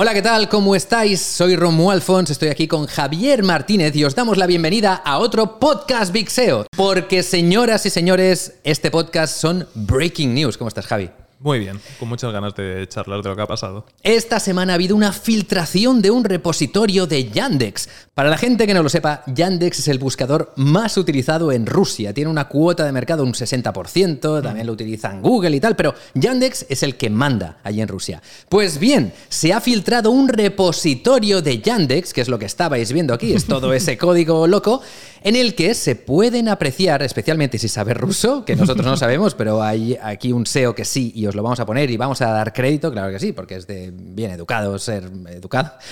Hola, ¿qué tal? ¿Cómo estáis? Soy Romuald Alfons, estoy aquí con Javier Martínez y os damos la bienvenida a otro podcast Big SEO. Porque, señoras y señores, este podcast son breaking news. ¿Cómo estás, Javi? Muy bien, con muchas ganas de charlar de lo que ha pasado. Esta semana ha habido una filtración de un repositorio de Yandex. Para la gente que no lo sepa, Yandex es el buscador más utilizado en Rusia. Tiene una cuota de mercado un 60%, también lo utilizan Google y tal, pero Yandex es el que manda allí en Rusia. Pues bien, se ha filtrado un repositorio de Yandex, que es lo que estabais viendo aquí, es todo ese código loco, en el que se pueden apreciar, especialmente si sabes ruso, que nosotros no sabemos, pero hay aquí un SEO que sí y os lo vamos a poner y vamos a dar crédito, claro que sí, porque es de bien educado ser educado.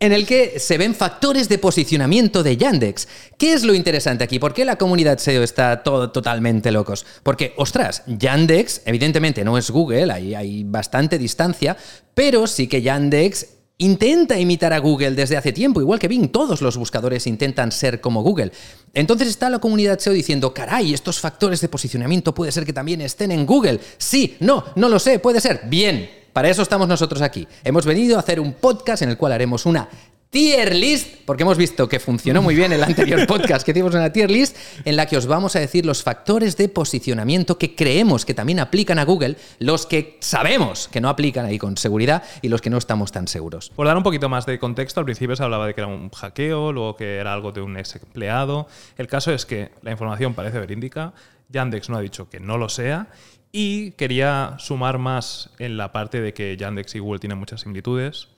en el que se ven factores de posicionamiento de Yandex. ¿Qué es lo interesante aquí? ¿Por qué la comunidad SEO está todo totalmente locos? Porque, ostras, Yandex evidentemente no es Google, ahí hay bastante distancia, pero sí que Yandex intenta imitar a Google desde hace tiempo, igual que Bing, todos los buscadores intentan ser como Google. Entonces está la comunidad SEO diciendo, caray, estos factores de posicionamiento puede ser que también estén en Google. Sí, no, no lo sé, puede ser. Bien, para eso estamos nosotros aquí. Hemos venido a hacer un podcast en el cual haremos una tier list, porque hemos visto que funcionó muy bien el anterior podcast que hicimos una tier list, en la que os vamos a decir los factores de posicionamiento que creemos que también aplican a Google, los que sabemos que no aplican ahí con seguridad y los que no estamos tan seguros. Por dar un poquito más de contexto, al principio se hablaba de que era un hackeo, luego que era algo de un ex empleado. El caso es que la información parece verídica, Yandex no ha dicho que no lo sea y quería sumar más en la parte de que Yandex y Google tienen muchas similitudes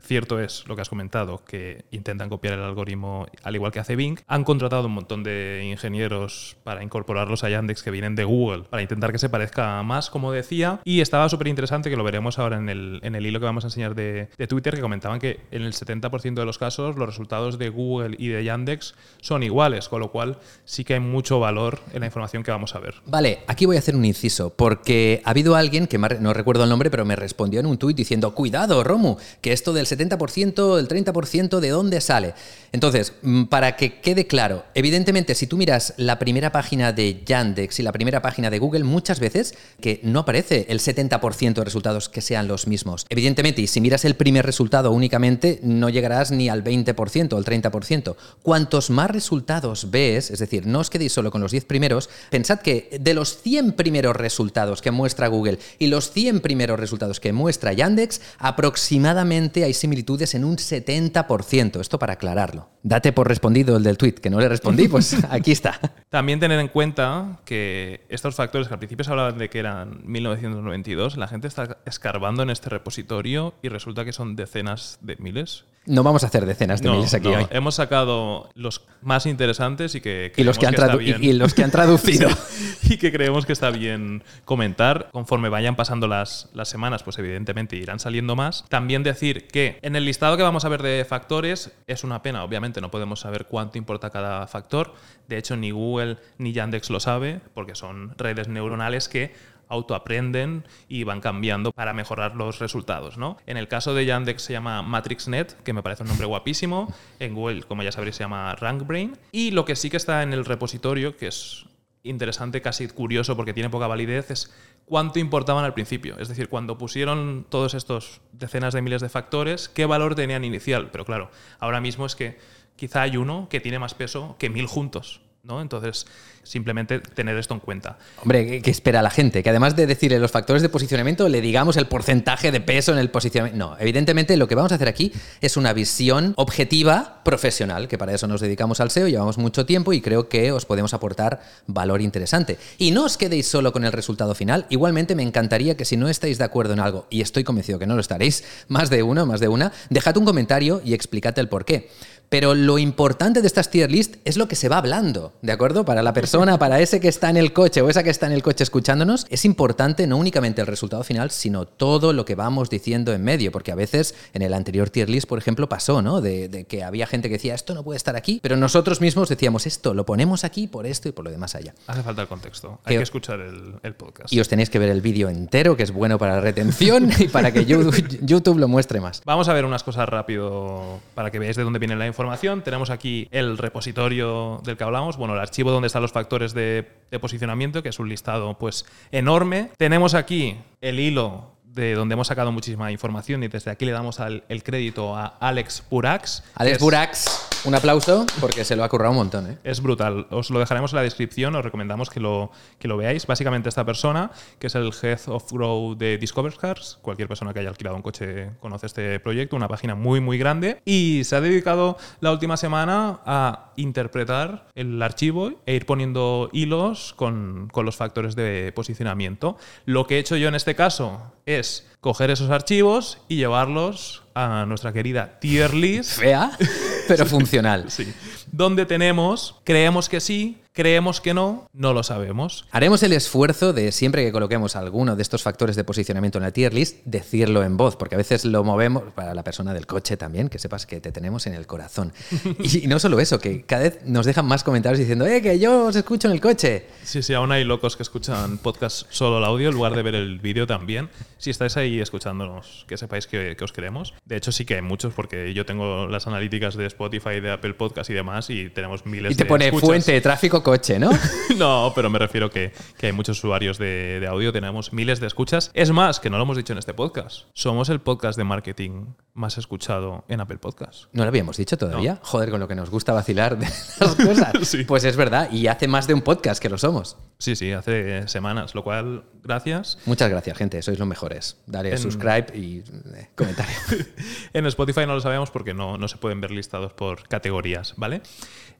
Cierto es lo que has comentado, que intentan copiar el algoritmo al igual que hace Bing. Han contratado un montón de ingenieros para incorporarlos a Yandex que vienen de Google, para intentar que se parezca más, como decía. Y estaba súper interesante, que lo veremos ahora en el, en el, hilo que vamos a enseñar de, de Twitter, que comentaban que en el 70% de los casos los resultados de Google y de Yandex son iguales, con lo cual sí que hay mucho valor en la información que vamos a ver. Vale, aquí voy a hacer un inciso, porque ha habido alguien que no recuerdo el nombre, pero me respondió en un tuit diciendo, cuidado, Romu, que esto del 70%, el 30%, ¿de dónde sale? Entonces, mm, para que quede claro, evidentemente, si tú miras la primera página de Yandex y la primera página de Google, muchas veces que no aparece el 70% de resultados que sean los mismos. Evidentemente, y si miras el primer resultado únicamente, no llegarás ni al 20% o al 30%. Cuantos más resultados ves, es decir, no os quedéis solo con los 10 primeros, pensad que de los 100 primeros resultados que muestra Google y los 100 primeros resultados que muestra Yandex, aproximadamente hay similitudes en un 70%. Esto para aclararlo. Date por respondido el del tweet, que no le respondí, pues aquí está. También tener en cuenta que estos factores que al principio se hablaban de que eran 1992, la gente está escarbando en este repositorio y resulta que son decenas de miles. No vamos a hacer decenas de miles aquí hoy. Hemos sacado los más interesantes y que y los que, han y, los que han traducido y que creemos que está bien comentar conforme vayan pasando las, las semanas, pues evidentemente irán saliendo más. También decir que en el listado que vamos a ver de factores es una pena, obviamente no podemos saber cuánto importa cada factor. De hecho ni Google ni Yandex lo sabe porque son redes neuronales que autoaprenden y van cambiando para mejorar los resultados. ¿no? En el caso de Yandex se llama MatrixNet, que me parece un nombre guapísimo. En Google, como ya sabréis, se llama RankBrain. Y lo que sí que está en el repositorio, que es interesante, casi curioso porque tiene poca validez, es cuánto importaban al principio. Es decir, cuando pusieron todos estos decenas de miles de factores, qué valor tenían inicial. Pero claro, ahora mismo es que quizá hay uno que tiene más peso que mil juntos. Entonces, simplemente tener esto en cuenta. Hombre, ¿qué espera la gente? Que además de decirle los factores de posicionamiento, le digamos el porcentaje de peso en el posicionamiento. No, evidentemente lo que vamos a hacer aquí es una visión objetiva, profesional, que para eso nos dedicamos al SEO, llevamos mucho tiempo y creo que os podemos aportar valor interesante. Y no os quedéis solo con el resultado final, igualmente me encantaría que si no estáis de acuerdo en algo, y estoy convencido que no lo estaréis, más de uno, más de una, dejad un comentario y explicad el por qué. Pero lo importante de estas tier list es lo que se va hablando, ¿de acuerdo? Para la persona, para ese que está en el coche o esa que está en el coche escuchándonos, es importante no únicamente el resultado final, sino todo lo que vamos diciendo en medio, porque a veces en el anterior tier list, por ejemplo, pasó, ¿no? De, que había gente que decía, esto no puede estar aquí, pero nosotros mismos decíamos, esto lo ponemos aquí por esto y por lo demás allá. Hace falta el contexto, hay que, escuchar el, podcast. Y os tenéis que ver el vídeo entero, que es bueno para la retención y para que YouTube lo muestre más. Vamos a ver unas cosas rápido para que veáis de dónde viene la información información. Tenemos aquí el repositorio del que hablamos, bueno, el archivo donde están los factores de, posicionamiento, que es un listado pues enorme. Tenemos aquí el hilo de donde hemos sacado muchísima información y desde aquí le damos al- el crédito a Alex Burax. Alex Burax, un aplauso porque se lo ha currado un montón. ¿eh? Es brutal. Os lo dejaremos en la descripción, os recomendamos que lo, que lo veáis. Básicamente esta persona, que es el Head of Growth de Discover Cars, cualquier persona que haya alquilado un coche conoce este proyecto, una página muy muy grande, y se ha dedicado la última semana a interpretar el archivo e ir poniendo hilos con, con los factores de posicionamiento. Lo que he hecho yo en este caso es coger esos archivos y llevarlos a nuestra querida tier list Fea, pero funcional. Sí. Donde tenemos, creemos que sí, creemos que no, no lo sabemos. Haremos el esfuerzo de siempre que coloquemos alguno de estos factores de posicionamiento en la tier list, decirlo en voz, porque a veces lo movemos para la persona del coche también, que sepas que te tenemos en el corazón. Y no solo eso, que cada vez nos dejan más comentarios diciendo, eh, que yo os escucho en el coche. Sí, sí, aún hay locos que escuchan podcast solo el audio en lugar de ver el vídeo también. Si estáis ahí escuchándonos, que sepáis que, que os queremos. De hecho, sí que hay muchos, porque yo tengo las analíticas de Spotify, de Apple Podcast y demás, y tenemos miles Y te de pone escuchas. fuente de tráfico coche, ¿no? No, pero me refiero que, que hay muchos usuarios de, de audio, tenemos miles de escuchas. Es más, que no lo hemos dicho en este podcast. Somos el podcast de marketing más escuchado en Apple Podcast. ¿No lo habíamos dicho todavía? Joder, con lo que nos gusta vacilar de las cosas. Sí. Pues es verdad, y hace más de un podcast que lo somos. Sí, sí, hace semanas, lo cual, gracias. Muchas gracias, gente, sois los mejores. Dale En- subscribe y eh, comentario. En Spotify no lo sabemos porque no, no se pueden ver listados por categorías, ¿vale?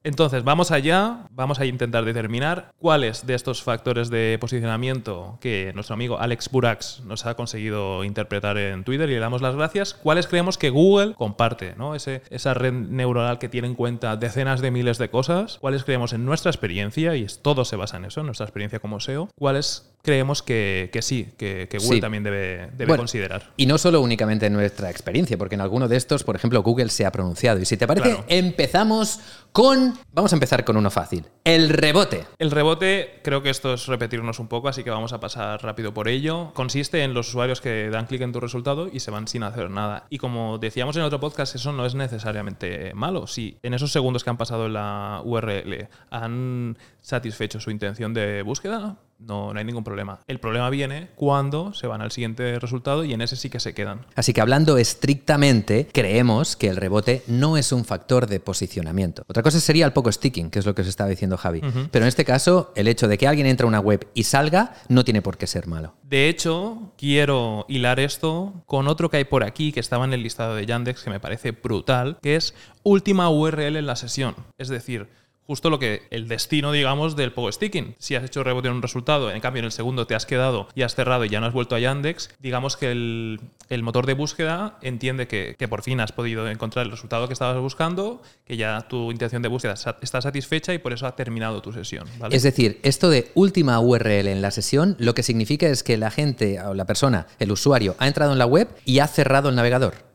Entonces, vamos allá, vamos a intentar determinar cuáles de estos factores de posicionamiento que nuestro amigo Alex Burax nos ha conseguido interpretar en Twitter y le damos las gracias, cuáles creemos que Google comparte, ¿no? Esa red neuronal que tiene en cuenta decenas de miles de cosas, cuáles creemos en nuestra experiencia, y todo se basa en eso, en nuestra experiencia como SEO, cuáles creemos que, que sí, que, que Google Sí. también debe, debe Bueno, considerar. Y no solo únicamente en nuestra experiencia, porque en alguno de estos, por ejemplo, Google se ha pronunciado. Y si te parece, Claro. empezamos con. Vamos a empezar con uno fácil: el rebote. El rebote, creo que esto es repetirnos un poco, así que vamos a pasar rápido por ello. Consiste en los usuarios que dan clic en tu resultado y se van sin hacer nada. Y como decíamos en otro podcast, eso no es necesariamente malo. Si en esos segundos que han pasado en la URL han satisfecho su intención de búsqueda, no, no hay ningún problema. El problema viene cuando se van al siguiente resultado y en ese sí que se quedan. Así que hablando estrictamente, creemos que el rebote no es un factor de posicionamiento. Otra cosa sería el poco sticking, que es lo que os estaba diciendo Javi. Pero en este caso, el hecho de que alguien entre a una web y salga no tiene por qué ser malo. De hecho, quiero hilar esto con otro que hay por aquí que estaba en el listado de Yandex que me parece brutal, que es última URL en la sesión. Es decir, justo lo que el destino, digamos, del pogo sticking. Si has hecho rebote en un resultado, en cambio en el segundo te has quedado y has cerrado y ya no has vuelto a Yandex, digamos que el, el motor de búsqueda entiende que, que por fin has podido encontrar el resultado que estabas buscando, que ya tu intención de búsqueda está satisfecha y por eso ha terminado tu sesión. ¿vale? Es decir, esto de última URL en la sesión lo que significa es que la gente o la persona, el usuario, ha entrado en la web y ha cerrado el navegador.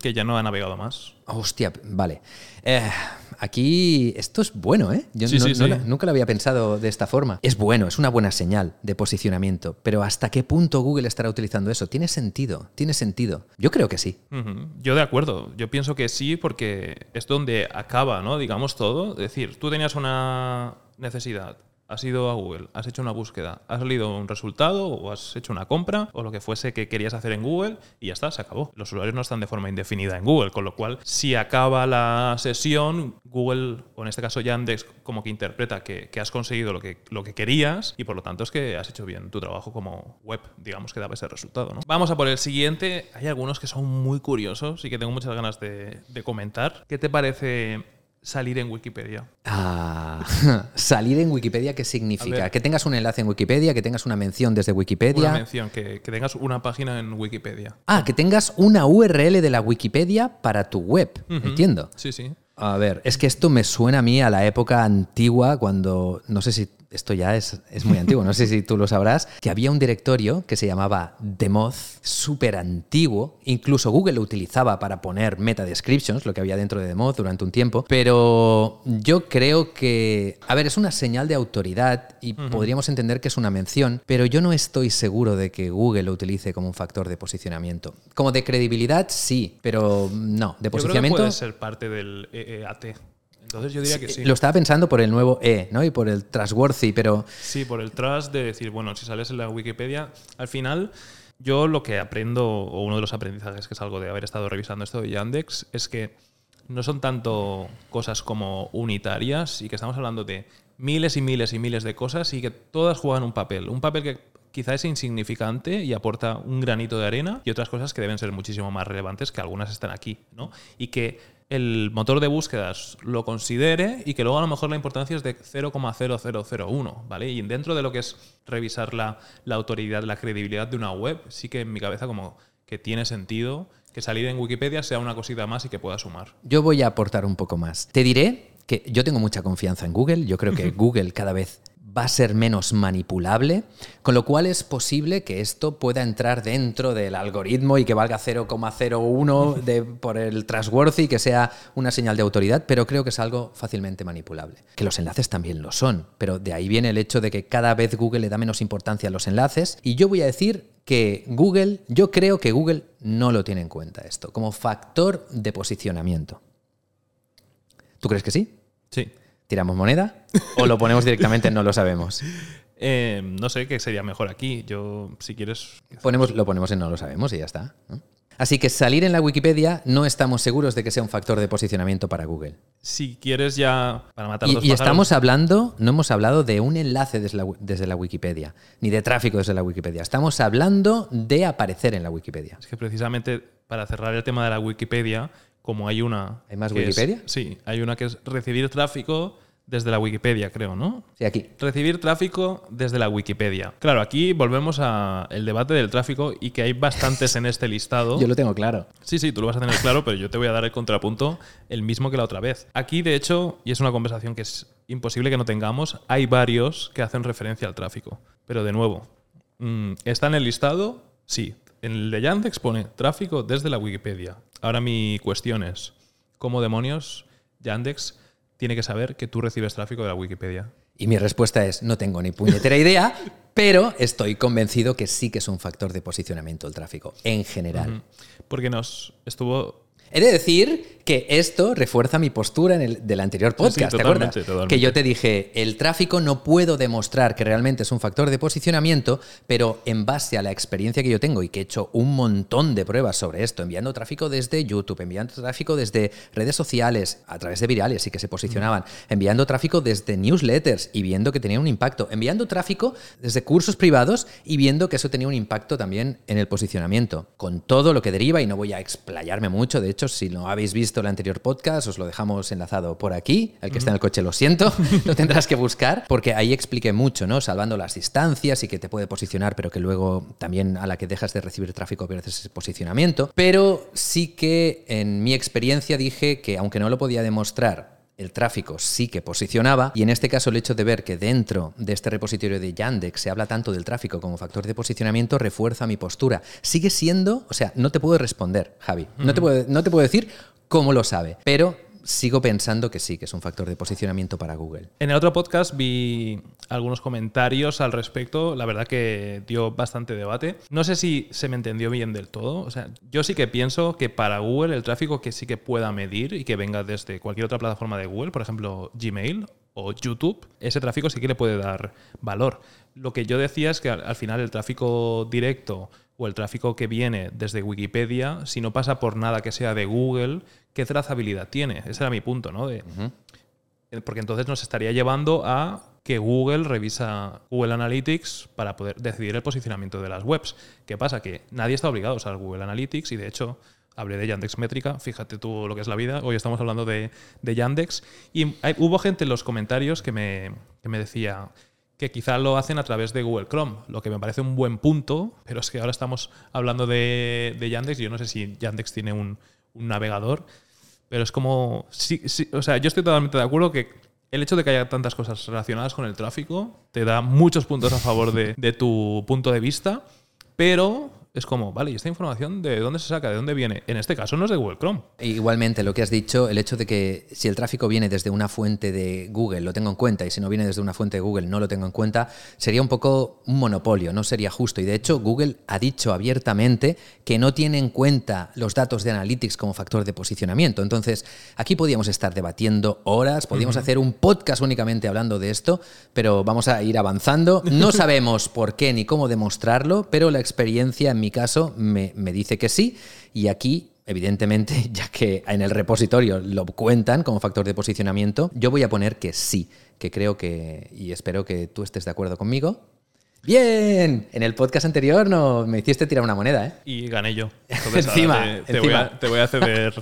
Que ya no ha navegado más. Hostia, vale. Eh, aquí esto es bueno, ¿eh? Yo Sí, no- sí, no sí. la- nunca lo había pensado de esta forma. Es bueno, es una buena señal de posicionamiento, pero ¿hasta qué punto Google estará utilizando eso? ¿Tiene sentido? ¿Tiene sentido? Yo creo que sí. Yo de acuerdo, yo pienso que sí porque es donde acaba, ¿no? Digamos todo. Es decir, tú tenías una necesidad, has ido a Google, has hecho una búsqueda, has salido un resultado o has hecho una compra o lo que fuese que querías hacer en Google y ya está, se acabó. Los usuarios no están de forma indefinida en Google, con lo cual si acaba la sesión, Google, o en este caso Yandex, como que interpreta que, has conseguido lo que, querías y por lo tanto es que has hecho bien tu trabajo como web, digamos que daba ese resultado. ¿no? Vamos a por el siguiente. Hay algunos que son muy curiosos y que tengo muchas ganas de comentar. ¿Qué te parece salir en Wikipedia? Ah, salir en Wikipedia, ¿qué significa? Que tengas un enlace en Wikipedia, que tengas una mención desde Wikipedia. Una mención, que, que tengas una página en Wikipedia. Ah, que tengas una URL de la Wikipedia para tu web. Entiendo. Sí, sí. A ver, es que esto me suena a mí a la época antigua, cuando, no sé si esto ya es, es muy antiguo, no sé si tú lo sabrás, que había un directorio que se llamaba Demoz, súper antiguo, incluso Google lo utilizaba para poner meta descriptions, lo que había dentro de Demoz durante un tiempo, pero yo creo que, a ver, es una señal de autoridad y podríamos entender que es una mención, pero yo no estoy seguro de que Google lo utilice como un factor de posicionamiento. Como de credibilidad, sí, pero no, de Yo creo que posicionamiento... puede ser parte del EEAT. Entonces yo diría que sí. Lo estaba pensando por el nuevo E, ¿no? Y por el trustworthy, pero Sí, por el trust de decir, bueno, si sales en la Wikipedia, al final yo lo que aprendo, o uno de los aprendizajes que es algo de haber estado revisando esto de Yandex, es que no son tanto cosas como unitarias y que estamos hablando de miles y miles y miles de cosas y que todas juegan un papel. Un papel que quizá es insignificante y aporta un granito de arena y otras cosas que deben ser muchísimo más relevantes que algunas están aquí, ¿no? Y que el motor de búsquedas lo considere y que luego a lo mejor la importancia es de 0,0001, ¿vale? Y dentro de lo que es revisar la, la autoridad, la credibilidad de una web, sí que en mi cabeza como que tiene sentido que salir en Wikipedia sea una cosita más y que pueda sumar. Yo voy a aportar un poco más. Te diré que yo tengo mucha confianza en Google. Yo creo que Google cada vez va a ser menos manipulable, con lo cual es posible que esto pueda entrar dentro del algoritmo y que valga 0,01 de, por el trustworthy, que sea una señal de autoridad, pero creo que es algo fácilmente manipulable. Que los enlaces también lo son, pero de ahí viene el hecho de que cada vez Google le da menos importancia a los enlaces y yo voy a decir que Google, yo creo que Google no lo tiene en cuenta esto como factor de posicionamiento. ¿Tú crees que sí? Sí. ¿Tiramos moneda? ¿O lo ponemos directamente en no lo sabemos? Eh, no sé qué sería mejor aquí. Yo, si quieres. Ponemos, lo ponemos en no lo sabemos y ya está. ¿no? Así que salir en la Wikipedia no estamos seguros de que sea un factor de posicionamiento para Google. Si quieres ya para matar Y, dos y pájaros- estamos hablando, no hemos hablado de un enlace desde la, desde la Wikipedia, ni de tráfico desde la Wikipedia. Estamos hablando de aparecer en la Wikipedia. Es que precisamente para cerrar el tema de la Wikipedia, como hay una. ¿Hay más es- Wikipedia? sí, hay una que es recibir tráfico desde la Wikipedia, creo, ¿no? Sí, aquí. Recibir tráfico desde la Wikipedia. Claro, aquí volvemos al debate del tráfico y que hay bastantes en este listado. Yo lo tengo claro. Sí, sí, tú lo vas a tener claro, pero yo te voy a dar el contrapunto el mismo que la otra vez. Aquí, de hecho, y es una conversación que es imposible que no tengamos, hay varios que hacen referencia al tráfico. Pero de nuevo, mm, ¿está en el listado? Sí. En el de Yandex pone tráfico desde la Wikipedia. Ahora mi cuestión es, ¿cómo demonios Yandex tiene que saber que tú recibes tráfico de la Wikipedia? Y mi respuesta es, no tengo ni puñetera idea, pero estoy convencido que sí que es un factor de posicionamiento el tráfico, en general. Porque nos estuvo He de decir que esto refuerza mi postura en el, del anterior podcast, ¿te totalmente, acuerdas? totalmente. Que yo te dije, el tráfico no puedo demostrar que realmente es un factor de posicionamiento, pero en base a la experiencia que yo tengo y que he hecho un montón de pruebas sobre esto, enviando tráfico desde YouTube, enviando tráfico desde redes sociales, a través de virales y que se posicionaban, enviando tráfico desde newsletters y viendo que tenía un impacto, enviando tráfico desde cursos privados y viendo que eso tenía un impacto también en el posicionamiento, con todo lo que deriva y no voy a explayarme mucho, de hecho, si no habéis visto el anterior podcast, os lo dejamos enlazado por aquí, el que está en el coche lo siento, lo tendrás que buscar, porque ahí expliqué mucho, ¿no? Salvando las distancias y que te puede posicionar, pero que luego también a la que dejas de recibir tráfico pierdes ese posicionamiento, pero sí que en mi experiencia dije que aunque no lo podía demostrar, el tráfico sí que posicionaba y en este caso el hecho de ver que dentro de este repositorio de Yandex se habla tanto del tráfico como factor de posicionamiento refuerza mi postura. Sigue siendo, o sea, no te puedo responder, Javi, no, te puedo, no te puedo decir cómo lo sabe, pero sigo pensando que sí, que es un factor de posicionamiento para Google. En el otro podcast vi algunos comentarios al respecto, la verdad que dio bastante debate. No sé si se me entendió bien del todo, o sea, yo sí que pienso que para Google el tráfico que sí que pueda medir y que venga desde cualquier otra plataforma de Google, por ejemplo Gmail o YouTube, ese tráfico sí que le puede dar valor. Lo que yo decía es que al, al final el tráfico directo o el tráfico que viene desde Wikipedia, si no pasa por nada que sea de Google, ¿qué trazabilidad tiene? Ese era mi punto, ¿no? De, eh, porque entonces nos estaría llevando a que Google revisa Google Analytics para poder decidir el posicionamiento de las webs. ¿Qué pasa? Que nadie está obligado a usar Google Analytics y de hecho hablé de Yandex Métrica, fíjate tú lo que es la vida, hoy estamos hablando de, de Yandex y hubo gente en los comentarios que me, que me decía que quizá lo hacen a través de Google Chrome, lo que me parece un buen punto, pero es que ahora estamos hablando de, de Yandex yo no sé si Yandex tiene un, navegador, pero es como. O sea, yo estoy totalmente de acuerdo que el hecho de que haya tantas cosas relacionadas con el tráfico te da muchos puntos a favor de, de tu punto de vista, pero es como, vale, ¿y esta información de dónde se saca? ¿De dónde viene? En este caso no es de Google Chrome. Igualmente, lo que has dicho, el hecho de que si el tráfico viene desde una fuente de Google, lo tengo en cuenta, y si no viene desde una fuente de Google, no lo tengo en cuenta, sería un poco un monopolio, no sería justo. Y de hecho, Google ha dicho abiertamente que no tiene en cuenta los datos de Analytics como factor de posicionamiento. Entonces, aquí podíamos estar debatiendo horas, podíamos hacer un podcast únicamente hablando de esto, pero vamos a ir avanzando. No sabemos por qué ni cómo demostrarlo, pero la experiencia en mi mi caso me, me dice que sí y aquí evidentemente, ya que en el repositorio lo cuentan como factor de posicionamiento, yo voy a poner que sí, que creo que, y espero que tú estés de acuerdo conmigo, Bien, en el podcast anterior no me hiciste tirar una moneda, ¿eh? Y gané yo. encima, te, Voy a, te, Voy a, ceder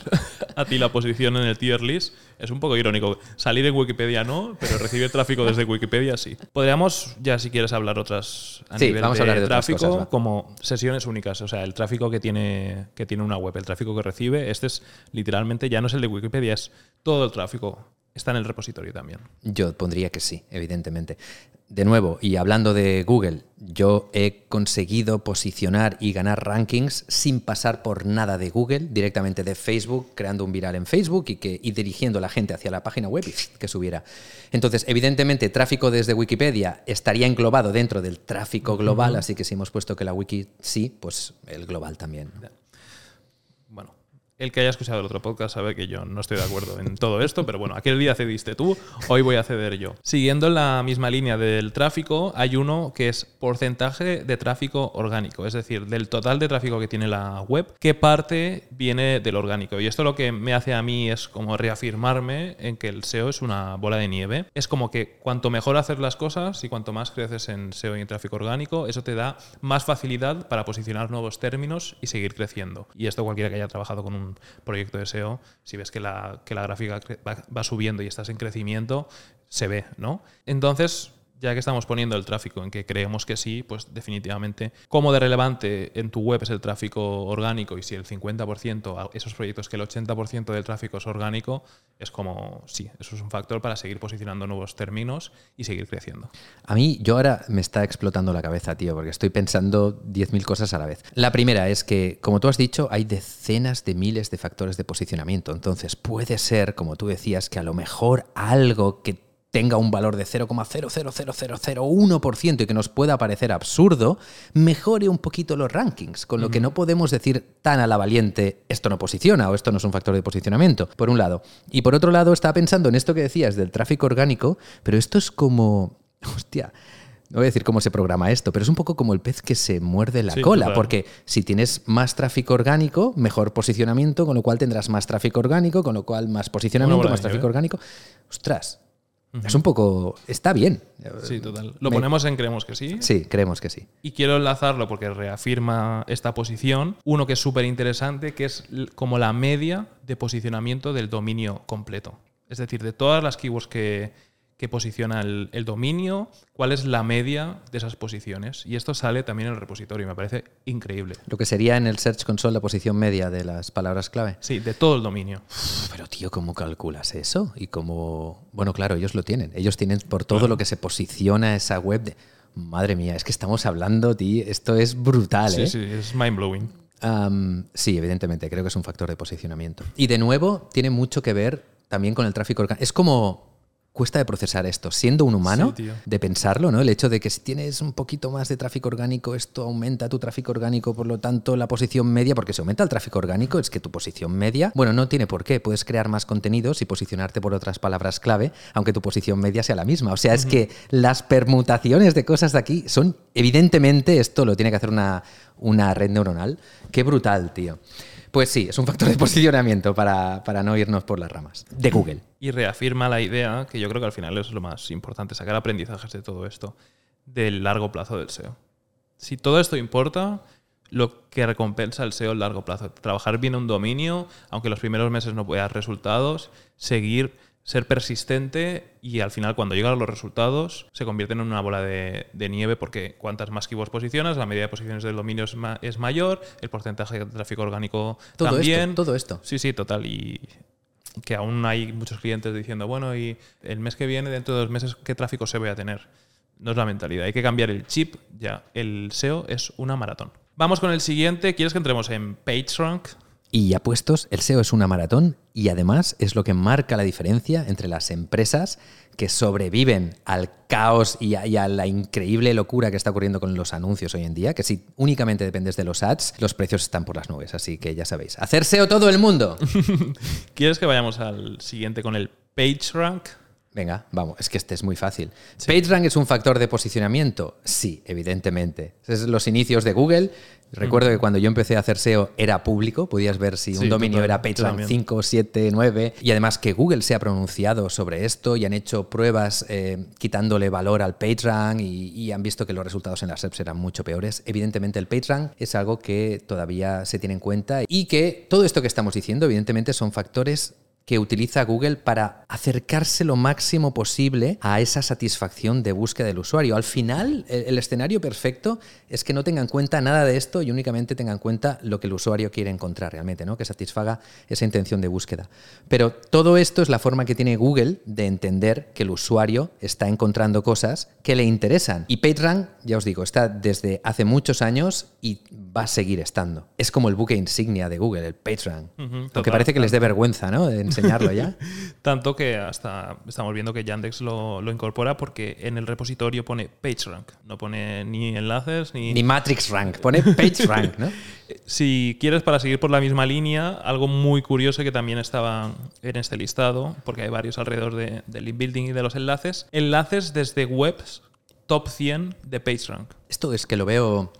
a ti la posición en el tier list. Es un poco irónico. Salir en Wikipedia no, pero recibir tráfico desde Wikipedia sí. Podríamos, ya si quieres hablar otras a sí, vamos a hablar de tráfico, como sesiones únicas. O sea, el tráfico que tiene, que tiene una web, el tráfico que recibe, este es literalmente ya no es el de Wikipedia, es todo el tráfico está en el repositorio también. Yo pondría que sí, evidentemente de nuevo, y hablando de Google, yo he conseguido posicionar y ganar rankings sin pasar por nada de Google, directamente de Facebook, creando un viral en Facebook y, que, dirigiendo a la gente hacia la página web y que subiera. Entonces, evidentemente, tráfico desde Wikipedia estaría englobado dentro del tráfico global, así que si hemos puesto que la wiki sí, pues el global también. El que haya escuchado el otro podcast sabe que yo no estoy de acuerdo en todo esto, pero bueno, aquel día cediste tú, hoy voy a ceder yo. Siguiendo la misma línea del tráfico, hay uno que es porcentaje de tráfico orgánico, es decir, del total de tráfico que tiene la web, qué parte viene del orgánico. Y esto lo que me hace a mí es como reafirmarme en que el SEO es una bola de nieve. Es como que cuanto mejor hacer las cosas y cuanto más creces en SEO y en tráfico orgánico, eso te da más facilidad para posicionar nuevos términos y seguir creciendo. Y esto cualquiera que haya trabajado con un proyecto de SEO, si ves que la, que la gráfica va, va subiendo y estás en crecimiento, se ve, ¿no? Entonces, ya que estamos poniendo el tráfico en que creemos que sí, pues definitivamente, ¿cómo de relevante en tu web es el tráfico orgánico? Y si el 50%, esos proyectos que el 80% del tráfico es orgánico, es como, sí, eso es un factor para seguir posicionando nuevos términos y seguir creciendo. A mí, yo ahora me está explotando la cabeza, tío, porque estoy pensando 10.000 cosas a la vez. La primera es que, como tú has dicho, hay decenas de miles de factores de posicionamiento. Entonces, puede ser, como tú decías, que a lo mejor algo que tenga un valor de 0,00001% y que nos pueda parecer absurdo, mejore un poquito los rankings, con lo que no podemos decir tan a la valiente, esto no posiciona o esto no es un factor de posicionamiento, por un lado. Y por otro lado, estaba pensando en esto que decías del tráfico orgánico, pero esto es como, hostia, no voy a decir cómo se programa esto, pero es un poco como el pez que se muerde la cola, porque si tienes más tráfico orgánico, mejor posicionamiento, con lo cual tendrás más tráfico orgánico, con lo cual más posicionamiento, más tráfico orgánico. Ostras, es un poco. Está bien. Sí, total. ¿Lo ponemos en creemos que sí? Sí, creemos que sí. Y quiero enlazarlo porque reafirma esta posición. Uno que es súper interesante, que es como la media de posicionamiento del dominio completo. Es decir, de todas las keywords que, que posiciona el, dominio, cuál es la media de esas posiciones. Y esto sale también en el repositorio, me parece increíble. Lo que sería en el Search Console la posición media de las palabras clave. Sí, de todo el dominio. Pero tío, ¿cómo calculas eso? Y cómo... Bueno, claro, ellos lo tienen. Ellos tienen por todo lo que se posiciona esa web. De... Madre mía, es que estamos hablando, tío, esto es brutal, sí, ¿eh? Sí, es mind blowing. sí, evidentemente, creo que es un factor de posicionamiento. Y de nuevo, tiene mucho que ver también con el tráfico orgánico. Es como cuesta de procesar esto, siendo un humano, de pensarlo, ¿no? El hecho de que si tienes un poquito más de tráfico orgánico, esto aumenta tu tráfico orgánico, por lo tanto la posición media, porque si aumenta el tráfico orgánico, es que tu posición media, bueno, no tiene por qué, puedes crear más contenidos y posicionarte por otras palabras clave, aunque tu posición media sea la misma. O sea, es que las permutaciones de cosas de aquí son, evidentemente, esto lo tiene que hacer una, una red neuronal. Qué brutal, tío. Pues sí, es un factor de posicionamiento para, no irnos por las ramas. De Google. Y reafirma la idea, que yo creo que al final es lo más importante, sacar aprendizajes de todo esto, del largo plazo del SEO. Si todo esto importa, lo que recompensa el SEO a largo plazo. Trabajar bien un dominio, aunque los primeros meses no veas resultados, seguir ser persistente y al final cuando llegan los resultados se convierten en una bola de, nieve porque cuantas más keywords posicionas, la medida de posiciones del dominio es, mayor, el porcentaje de tráfico orgánico todo también. Esto, todo esto. Sí, sí, total. Y que aún hay muchos clientes diciendo, bueno, y el mes que viene, dentro de dos meses, ¿qué tráfico se voy a tener? No es la mentalidad, hay que cambiar el chip ya. El SEO es una maratón. Vamos con el siguiente. ¿Quieres que entremos en PageRank? Y ya puestos, el SEO es una maratón y además es lo que marca la diferencia entre las empresas que sobreviven al caos y a, la increíble locura que está ocurriendo con los anuncios hoy en día, que si únicamente dependes de los ads, los precios están por las nubes, así que ya sabéis, hacer SEO todo el mundo. ¿Quieres que vayamos al siguiente con el PageRank? Venga, vamos, es que este es muy fácil. ¿PageRank es un factor de posicionamiento? Sí, evidentemente. Es los inicios de Google. Recuerdo que cuando yo empecé a hacer SEO era público, podías ver si un Sí, dominio total, era PageRank también. 5, 7, 9. Y además que Google se ha pronunciado sobre esto y han hecho pruebas eh, quitándole valor al PageRank y, y han visto que los resultados en las apps eran mucho peores. Evidentemente el PageRank es algo que todavía se tiene en cuenta y que todo esto que estamos diciendo evidentemente son factores que utiliza Google para acercarse lo máximo posible a esa satisfacción de búsqueda del usuario. Al final, el, el escenario perfecto es que no tenga en cuenta nada de esto y únicamente tenga en cuenta lo que el usuario quiere encontrar realmente, ¿no? que satisfaga esa intención de búsqueda. Pero todo esto es la forma que tiene Google de entender que el usuario está encontrando cosas que le interesan. Y PageRank, ya os digo, está desde hace muchos años y va a seguir estando. Es como el buque insignia de Google, el PageRank. Aunque total, parece que les dé vergüenza, ¿no? Enseñarlo ya. Tanto que hasta estamos viendo que Yandex lo, lo incorpora porque en el repositorio pone PageRank, no pone ni enlaces ni... Ni Matrix Rank, pone PageRank, ¿no? Si quieres, para seguir por la misma línea, algo muy curioso que también estaba en este listado, porque hay varios alrededor de- del link building y de los enlaces, enlaces desde webs top 100 de PageRank. Esto es que lo veo,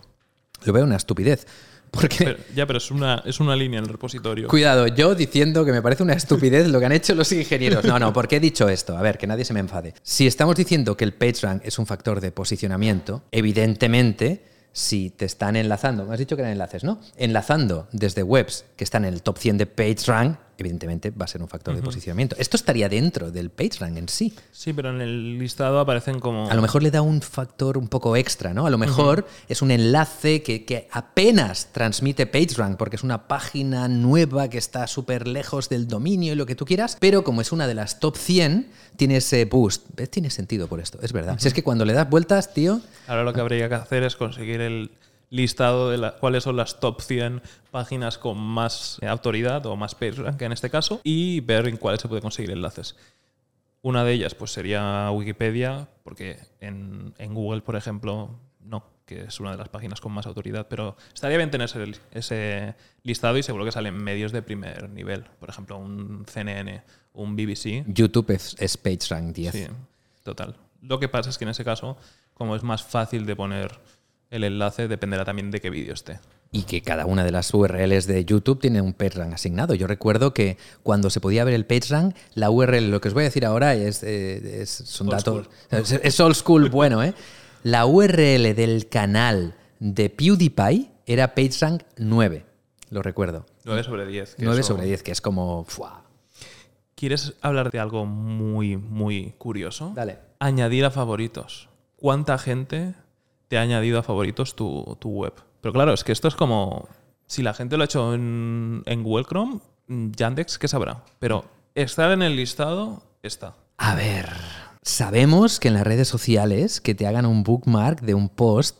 lo veo una estupidez. Porque, Pero- ya, pero es una, es una línea en el repositorio. cuidado, yo diciendo que me parece una estupidez lo que han hecho los ingenieros. No, no, ¿por qué he dicho esto? A ver, que nadie se me enfade. Si estamos diciendo que el PageRank es un factor de posicionamiento, evidentemente, si te están enlazando, me has dicho que eran enlaces, ¿no? Enlazando desde webs que están en el top 100 de PageRank, evidentemente va a ser un factor de posicionamiento. Esto estaría dentro del PageRank en sí. Sí, pero en el listado aparecen como... A lo mejor le da un factor un poco extra, ¿no? A lo mejor es un enlace que, que apenas transmite PageRank porque es una página nueva que está súper lejos del dominio y lo que tú quieras, pero como es una de las top 100, tiene ese boost. ¿Ves? Tiene sentido por esto, es verdad. Si es que cuando le das vueltas, tío, Ahora lo que habría que hacer es conseguir el listado de la- cuáles son las top 100 páginas con más eh, autoridad o más PageRank en este caso y ver en cuáles se puede conseguir enlaces. Una de ellas pues sería Wikipedia, porque en, en Google, por ejemplo, no, que es una de las páginas con más autoridad, pero estaría bien tener ese, ese listado y seguro que salen medios de primer nivel, por ejemplo, un CNN, un BBC. YouTube es, es PageRank 10. Sí, total. Lo que pasa es que en ese caso, como es más fácil de poner el enlace, dependerá también de qué vídeo esté. Y que cada una de las URLs de YouTube tiene un PageRank asignado. Yo recuerdo que cuando se podía ver el PageRank, la URL, lo que os voy a decir ahora es, eh, es- son datos. Es, es old school bueno, ¿eh? La URL del canal de PewDiePie era PageRank 9. Lo recuerdo. 9 sobre 10. que 9 eso- sobre 10, que es como. ¡fua! ¿Quieres hablar de algo muy, muy curioso? Dale. Añadir a favoritos. ¿Cuánta gente te ha añadido a favoritos tu, tu web? Pero claro, es que esto es como. Si la gente lo ha hecho en, en Google Chrome, mm, Yandex, ¿qué sabrá? Pero estar en el listado está. A ver. Sabemos que en las redes sociales que te hagan un bookmark de un post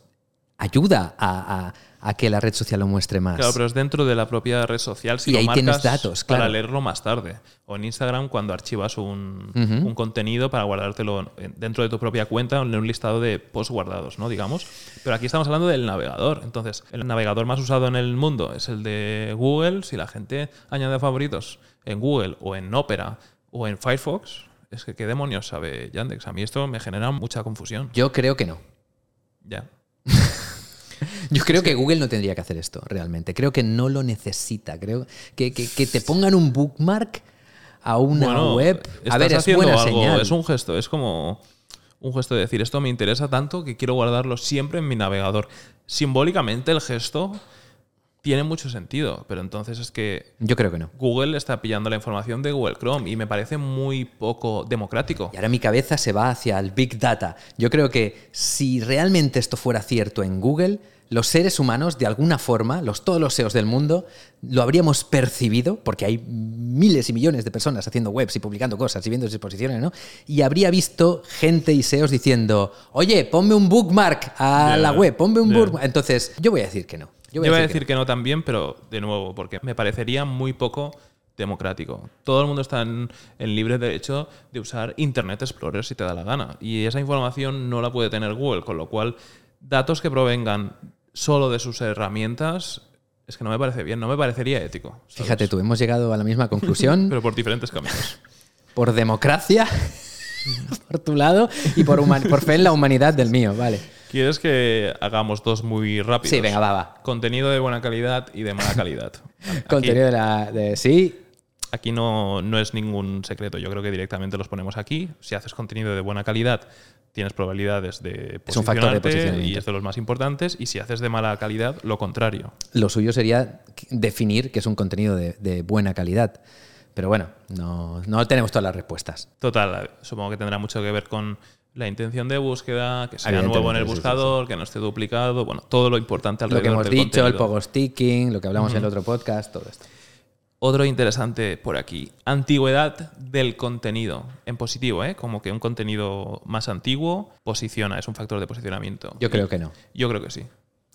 ayuda a, a- a que la red social lo muestre más. Claro, pero es dentro de la propia red social. Si Y lo ahí marcas tienes datos, claro. Para leerlo más tarde. O en Instagram cuando archivas un, un contenido para guardártelo en- dentro de tu propia cuenta en un listado de posts guardados, ¿no? Digamos. Pero aquí estamos hablando del navegador. Entonces, el navegador más usado en el mundo es el de Google. Si la gente añade favoritos en Google o en Opera o en Firefox, es que qué demonios sabe Yandex. A mí esto me genera mucha confusión. Yo creo que no. Ya. Yo creo que Google no tendría que hacer esto, realmente. Creo que no lo necesita. Creo que, que- que te pongan un bookmark a una Bueno, web. A ver, es buena algo, señal. Es un gesto, es como un gesto de decir, esto me interesa tanto que quiero guardarlo siempre en mi navegador. Simbólicamente el gesto tiene mucho sentido, pero entonces es que Yo creo que no. Google está pillando la información de Google Chrome y me parece muy poco democrático. Y ahora mi cabeza se va hacia el Big Data. Yo creo que si realmente esto fuera cierto en Google, los seres humanos, de alguna forma, los, todos los SEOs del mundo, lo habríamos percibido, porque hay miles y millones de personas haciendo webs y publicando cosas y viendo exposiciones, ¿no? Y habría visto gente y SEOs diciendo, oye, ponme un bookmark a la web, ponme un bookmark. Entonces, yo voy a decir que no. Yo voy a decir que no también, pero de nuevo, porque me parecería muy poco democrático. Todo el mundo está en, en libre derecho de usar Internet Explorer si te da la gana. Y esa información no la puede tener Google, con lo cual datos que provengan solo de sus herramientas es que no me parece bien, no me parecería ético. ¿sabes? Fíjate tú, hemos llegado a la misma conclusión. Pero por diferentes caminos. por democracia, por tu lado y por, por fe en la humanidad del mío, vale. ¿Quieres que hagamos dos muy rápidos? Sí, venga, va, va. Contenido de buena calidad y de mala calidad. Aquí- Contenido de la... De, sí, Aquí no, no es ningún secreto. Yo creo que directamente los ponemos aquí. Si haces contenido de buena calidad, tienes probabilidades de Es un factor de posicionarte posicionamiento. y es de los más importantes. Y si haces de mala calidad, lo contrario. lo suyo sería definir que es un contenido de, de buena calidad. Pero bueno, no, no tenemos todas las respuestas. Total, supongo que tendrá mucho que ver con la intención de búsqueda, que sea nuevo en el sí, sí, buscador, que no esté duplicado, bueno, todo lo importante Lo alrededor que hemos del dicho, el pogo sticking, lo que hablamos en el otro podcast, todo esto. Otro interesante por aquí, antigüedad del contenido, en positivo, ¿eh? como que un contenido más antiguo posiciona, es un factor de posicionamiento. Yo creo que no. Yo creo que sí.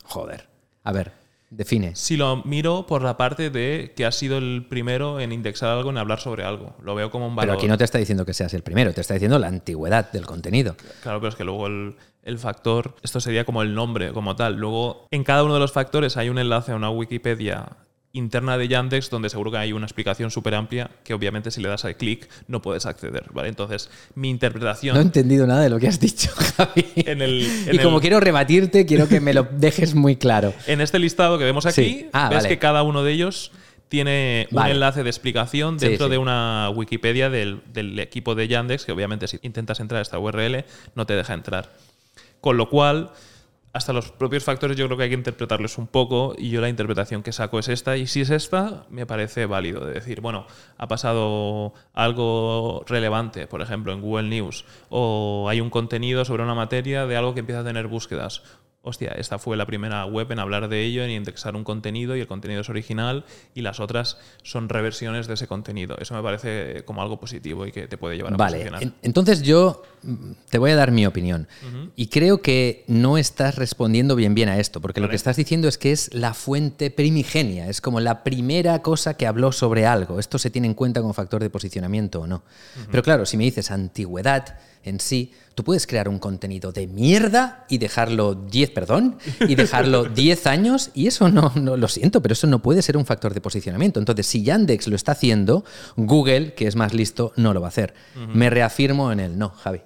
Joder. A ver, define. Si lo miro por la parte de que has sido el primero en indexar algo, en hablar sobre algo, lo veo como un valor. Pero aquí no te está diciendo que seas el primero, te está diciendo la antigüedad del contenido. Claro, pero es que luego el, el factor, esto sería como el nombre, como tal. Luego, en cada uno de los factores hay un enlace a una Wikipedia interna de Yandex donde seguro que hay una explicación súper amplia que obviamente si le das al clic no puedes acceder, ¿vale? Entonces, mi interpretación No he entendido nada de lo que has dicho, Javi. en el... en y como el- quiero rebatirte, quiero que me lo dejes muy claro. En este listado que vemos aquí, Sí. Ah, ves vale. que cada uno de ellos tiene un enlace de explicación Sí, dentro sí. de una Wikipedia del, del equipo de Yandex, que obviamente si intentas entrar a esta URL no te deja entrar. Con lo cual, hasta los propios factores yo creo que hay que interpretarlos un poco y yo la interpretación que saco es esta y si es esta me parece válido de decir, bueno, ha pasado algo relevante, por ejemplo, en Google News o hay un contenido sobre una materia de algo que empieza a tener búsquedas. Hostia, esta fue la primera web en hablar de ello, en indexar un contenido y el contenido es original y las otras son reversiones de ese contenido. Eso me parece como algo positivo y que te puede llevar a Vale, posicionar. en- entonces yo mm, te voy a dar mi opinión. Y creo que no estás respondiendo bien bien a esto, porque lo que estás diciendo es que es la fuente primigenia, es como la primera cosa que habló sobre algo. Esto se tiene en cuenta como factor de posicionamiento o no. Pero claro, si me dices antigüedad en sí, tú puedes crear un contenido de mierda y dejarlo 10, perdón, y dejarlo 10 años y eso no, no, lo siento, pero eso no puede ser un factor de posicionamiento. Entonces, si Yandex lo está haciendo, Google, que es más listo, no lo va a hacer. Me reafirmo en el no, Javi.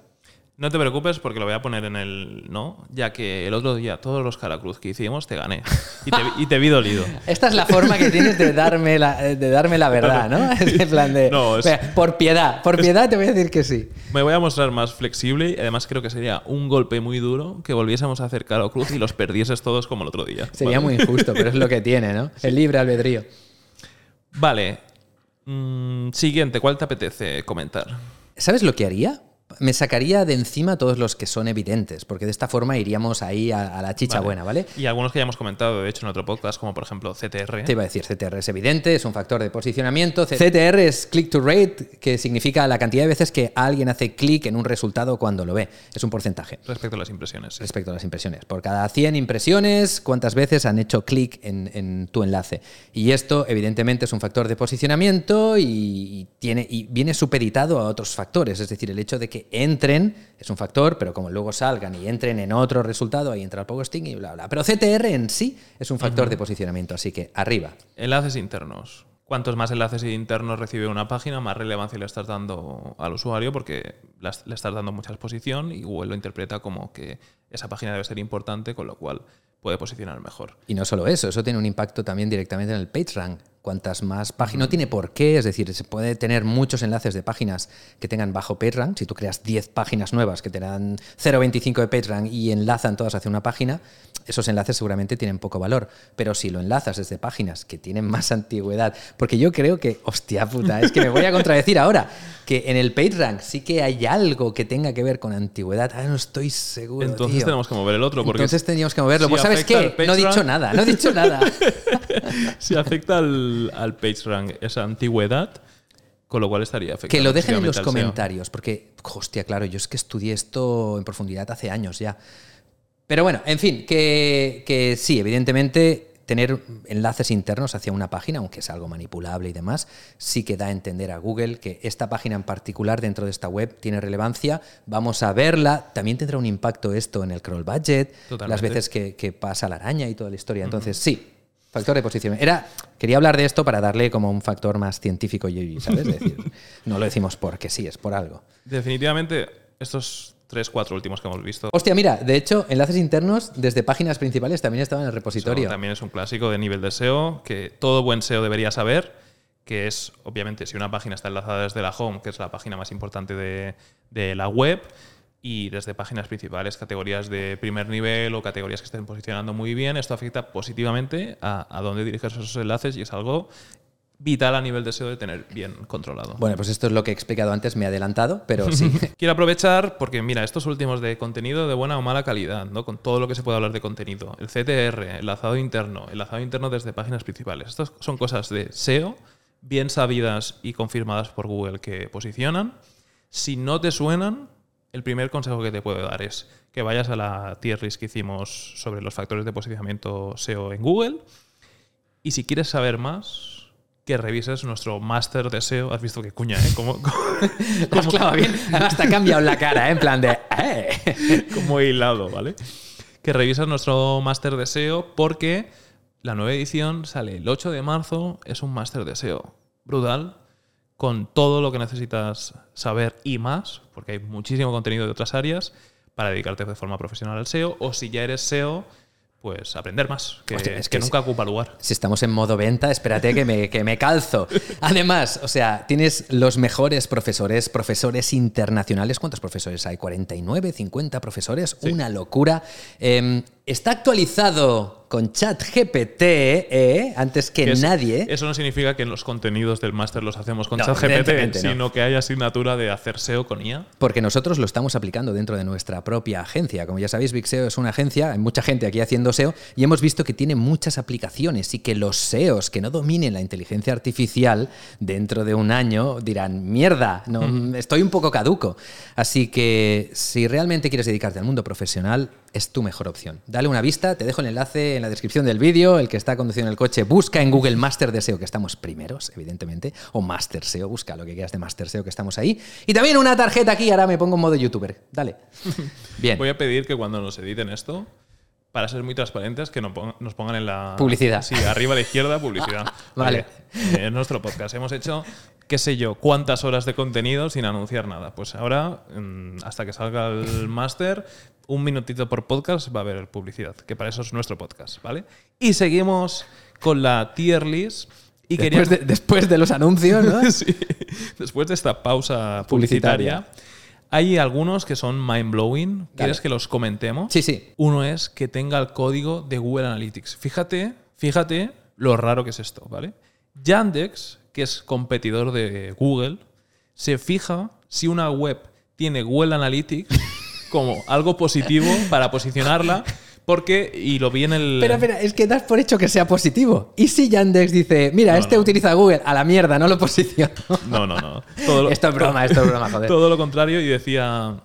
No te preocupes porque lo voy a poner en el no, ya que el otro día todos los Caracruz que hicimos te gané y te, y te vi dolido. Esta es la forma que tienes de darme la, de darme la verdad, ¿no? Es en plan de. No, es- Venga, por piedad, por piedad te voy a decir que sí. Me voy a mostrar más flexible y además creo que sería un golpe muy duro que volviésemos a hacer Caracruz y los perdieses todos como el otro día. Sería ¿vale? muy injusto, pero es lo que tiene, ¿no? El libre albedrío. Vale. Mm, siguiente, ¿cuál te apetece comentar? ¿Sabes lo que haría? Me sacaría de encima todos los que son evidentes, porque de esta forma iríamos ahí a, a la chicha Vale. buena, ¿vale? Y algunos que ya hemos comentado, de hecho, en otro podcast, como por ejemplo CTR. Te iba a decir, CTR es evidente, es un factor de posicionamiento. CTR es click to rate, que significa la cantidad de veces que alguien hace clic en un resultado cuando lo ve. Es un porcentaje Respecto a las impresiones. sí. respecto a las impresiones. Por cada 100 impresiones, ¿cuántas veces han hecho clic en, en tu enlace? Y esto, evidentemente, es un factor de posicionamiento y, y tiene, y viene supeditado a otros factores. Es decir, el hecho de que entren es un factor, pero como luego salgan y entren en otro resultado, ahí entra el posting y bla, bla. Pero CTR en sí es un factor de posicionamiento, así que arriba. Enlaces internos. Cuantos más enlaces internos recibe una página, más relevancia le estás dando al usuario porque le estás dando mucha exposición y Google lo interpreta como que esa página debe ser importante, con lo cual puede posicionar mejor. Y no solo eso, eso tiene un impacto también directamente en el PageRank. Cuantas más páginas, no tiene por qué, es decir, se puede tener muchos enlaces de páginas que tengan bajo PageRank. Si tú creas 10 páginas nuevas que te dan 0.25 de PageRank y enlazan todas hacia una página, esos enlaces seguramente tienen poco valor. Pero si lo enlazas desde páginas que tienen más antigüedad, porque yo creo que, hostia puta, es que me voy a contradecir ahora, que en el PageRank sí que hay algo que tenga que ver con antigüedad. Ah, no estoy seguro. Entonces tío. tenemos que mover el otro porque Entonces teníamos que moverlo. si pues ¿sabes qué? No he dicho nada, no he dicho nada. si afecta al, al PageRank esa antigüedad, con lo cual estaría afectando. Que lo dejen en los comentarios, porque, hostia, claro, yo es que estudié esto en profundidad hace años ya. Pero bueno, en fin, que, que sí, evidentemente tener enlaces internos hacia una página, aunque es algo manipulable y demás, sí que da a entender a Google que esta página en particular dentro de esta web tiene relevancia, vamos a verla, también tendrá un impacto esto en el crawl budget, Totalmente. las veces que, que pasa la araña y toda la historia. Entonces, sí, Factor de posicionamiento. Era, quería hablar de esto para darle como un factor más científico ¿sabes? Es decir, no lo decimos porque sí, es por algo. Definitivamente, estos tres, cuatro últimos que hemos visto. Hostia, mira, de hecho, enlaces internos desde páginas principales también estaban en el repositorio. Eso también es un clásico de nivel de SEO que todo buen SEO debería saber, que es, obviamente, si una página está enlazada desde la home, que es la página más importante de, de la web, y desde páginas principales, categorías de primer nivel o categorías que estén posicionando muy bien, esto afecta positivamente a, a dónde diriges esos enlaces y es algo vital a nivel de SEO de tener bien controlado. Bueno, pues esto es lo que he explicado antes, me he adelantado, pero sí. Quiero aprovechar porque, mira, estos últimos de contenido de buena o mala calidad, ¿no? Con todo lo que se puede hablar de contenido. El CTR, el enlazado interno, el enlazado interno desde páginas principales. Estas son cosas de SEO bien sabidas y confirmadas por Google que posicionan. Si no te suenan, el primer consejo que te puedo dar es que vayas a la tier list que hicimos sobre los factores de posicionamiento SEO en Google. Y si quieres saber más, que revises nuestro máster de SEO. Has visto qué cuña, ¿eh? Como, clavado bien. Además te ha cambiado la cara, ¿eh? En plan de... "Eh". como hilado, ¿vale? Que revises nuestro máster de SEO porque la nueva edición sale el 8 de marzo. Es un máster de SEO brutal con todo lo que necesitas saber y más, porque hay muchísimo contenido de otras áreas para dedicarte de forma profesional al SEO. O si ya eres SEO, pues aprender más, que, Hostia, es que que nunca ocupa lugar. Si estamos en modo venta, espérate que me, que me calzo. Además, o sea, tienes los mejores profesores, profesores internacionales. ¿Cuántos profesores hay? ¿49, 50 profesores? Una locura. Eh, está actualizado con ChatGPT, ¿eh? antes que, Que es- nadie. Eso no significa que los contenidos del máster los hacemos con No, ChatGPT, no. sino que hay asignatura de hacer SEO con IA. Porque nosotros lo estamos aplicando dentro de nuestra propia agencia. Como ya sabéis, Big SEO es una agencia, hay mucha gente aquí haciendo SEO y hemos visto que tiene muchas aplicaciones y que los SEOs que no dominen la inteligencia artificial dentro de un año dirán, mierda, no, estoy un poco caduco. Así que si realmente quieres dedicarte al mundo profesional, es tu mejor opción. Dale una vista, te dejo el enlace en la descripción del vídeo, el que está conduciendo el coche, busca en Google Master de SEO, que estamos primeros, evidentemente, o Master SEO, busca lo que quieras de Master SEO, que estamos ahí. Y también una tarjeta aquí, ahora me pongo en modo youtuber. Dale. Bien. Voy a pedir que cuando nos editen esto, para ser muy transparentes, que nos pongan en la... Publicidad. Sí, arriba a la izquierda, publicidad. Vale. Oye, en nuestro podcast hemos hecho, qué sé yo, cuántas horas de contenido sin anunciar nada. Pues ahora, mm, hasta que salga el máster, un minutito por podcast va a haber publicidad, que para eso es nuestro podcast, ¿vale? Y seguimos con la tier list. Y quería... Después de, después de los anuncios, ¿no? Sí. Después de esta pausa publicitaria, Publicitaria. hay algunos que son mind blowing. ¿Quieres Dale. que los comentemos? Sí, sí. Uno es que tenga el código de Google Analytics. Fíjate, fíjate lo raro que es esto, ¿vale? Yandex, que es competidor de Google, se fija si una web tiene Google Analytics como algo positivo para posicionarla, porque, y lo vi en el... Espera, espera, es que das por hecho que sea positivo. ¿Y si Yandex dice, mira, No, este no. utiliza Google, a la mierda, no lo posiciono? No, no, no. Todo lo- esto es broma, esto es broma, joder. Todo lo contrario, y decía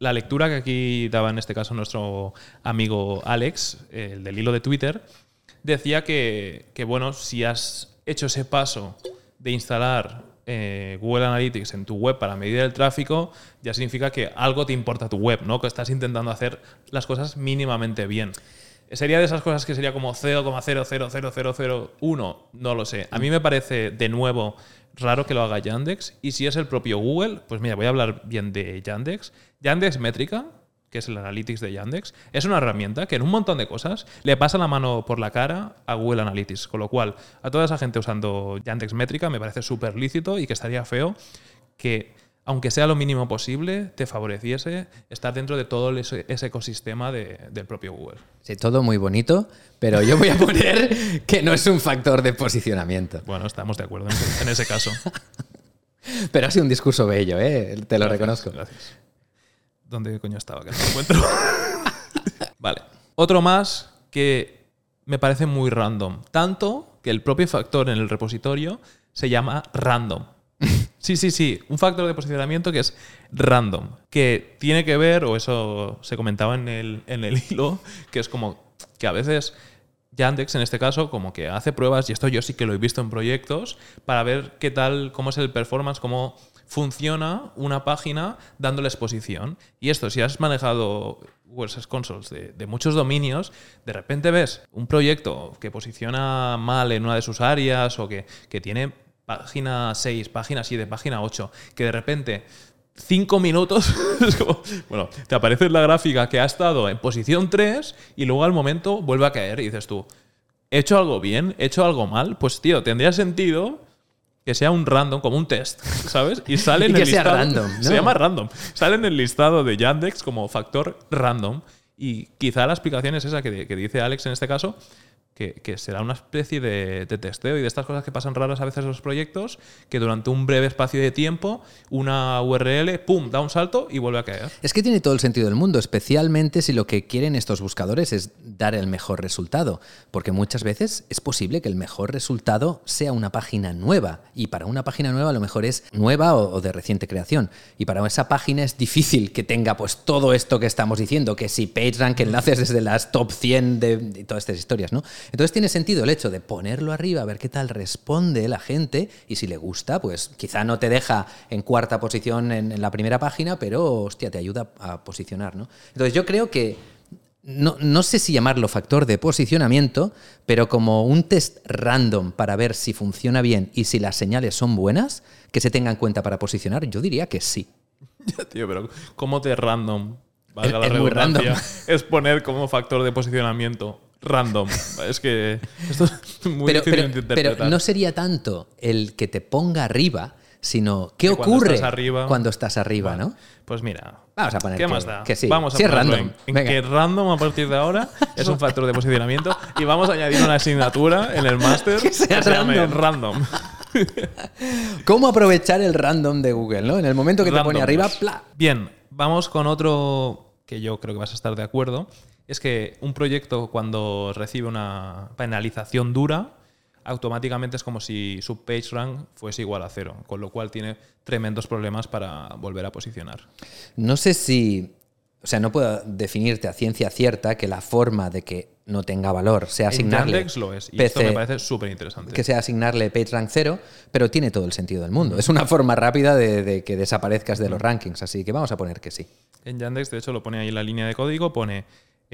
la lectura que aquí daba en este caso nuestro amigo Alex, el del hilo de Twitter, decía que, que, bueno, si has hecho ese paso de instalar eh, Google Analytics en tu web para medir el tráfico, ya significa que algo te importa tu web, ¿no? Que estás intentando hacer las cosas mínimamente bien. ¿Sería de esas cosas que sería como 0,000001? No lo sé. A mí me parece, de nuevo, raro que lo haga Yandex. Y si es el propio Google, pues mira, voy a hablar bien de Yandex. Yandex Métrica, que es el Analytics de Yandex, es una herramienta que en un montón de cosas le pasa la mano por la cara a Google Analytics. Con lo cual, a toda esa gente usando Yandex Métrica me parece súper lícito y que estaría feo que, aunque sea lo mínimo posible, te favoreciese estar dentro de todo ese, ecosistema de- del propio Google. Sí, todo muy bonito, pero yo voy a poner que no es un factor de posicionamiento. Bueno, estamos de acuerdo en ese, en ese caso. Pero ha sido un discurso bello, ¿eh? te lo Gracias, reconozco. Gracias. ¿Dónde coño estaba? Que no lo encuentro. vale. Otro más que me parece muy random. Tanto que el propio factor en el repositorio se llama random. Sí, sí, sí. Un factor de posicionamiento que es random. Que tiene que ver, o eso se comentaba en el, en el hilo, que es como que a veces Yandex, en este caso, como que hace pruebas, y esto yo sí que lo he visto en proyectos, para ver qué tal, cómo es el performance, cómo funciona una página dándole exposición. Y esto, si has manejado WordPress Consoles de, muchos dominios, de repente ves un proyecto que posiciona mal en una de sus áreas o que, que tiene página 6, página 7, página 8, que de repente cinco minutos, bueno, te aparece la gráfica que ha estado en posición 3 y luego al momento vuelve a caer y dices tú, ¿he hecho algo bien? ¿He hecho algo mal? Pues tío, tendría sentido que sea un random, como un test, ¿sabes? Y sale en que el sea listado. random, ¿no? Se llama random. Sale en el listado de Yandex como factor random. Y quizá la explicación es esa que, que dice Alex en este caso, que, que, será una especie de, testeo y de estas cosas que pasan raras a veces en los proyectos, que durante un breve espacio de tiempo, una URL, ¡pum!, da un salto y vuelve a caer. Es que tiene todo el sentido del mundo, especialmente si lo que quieren estos buscadores es dar el mejor resultado, porque muchas veces es posible que el mejor resultado sea una página nueva, y para una página nueva a lo mejor es nueva o, de reciente creación, y para esa página es difícil que tenga pues todo esto que estamos diciendo, que si PageRank, enlaces desde las top 100 de, de todas estas historias, ¿no? Entonces tiene sentido el hecho de ponerlo arriba, a ver qué tal responde la gente y si le gusta, pues quizá no te deja en cuarta posición en, en la primera página, pero hostia, te ayuda a posicionar, ¿no? Entonces yo creo que no, no, sé si llamarlo factor de posicionamiento, pero como un test random para ver si funciona bien y si las señales son buenas, que se tenga en cuenta para posicionar, yo diría que sí. Ya, tío, pero ¿cómo te random? Valga Es- la es muy redundancia, random. Es poner como factor de posicionamiento random. Es que esto es muy Pero, difícil pero- de interpretar. pero no sería tanto el que te ponga arriba, sino qué Que cuando ocurre estás arriba- cuando estás arriba. ¿no? Pues mira. Vamos a poner ¿Qué que- más da? que sí. Vamos a Sí ponerlo random. En, que random a partir de ahora es un factor de posicionamiento y vamos a añadir una asignatura en el máster Que sea se llame random. random. ¿Cómo aprovechar el random de Google, ¿no? En el momento que te pone arriba, ¡pla! Bien, vamos con otro que yo creo que vas a estar de acuerdo. Es que un proyecto cuando recibe una penalización dura, automáticamente es como si su PageRank fuese igual a cero, con lo cual tiene tremendos problemas para volver a posicionar. No sé si. O sea, no puedo definirte a ciencia cierta que la forma de que no tenga valor sea En asignarle. Yandex lo es, y esto me parece súper interesante. que sea asignarle PageRank 0, pero tiene todo el sentido del mundo. Es una forma rápida de, de que desaparezcas de los rankings, así que vamos a poner que sí. En Yandex, de hecho, lo pone ahí en la línea de código, pone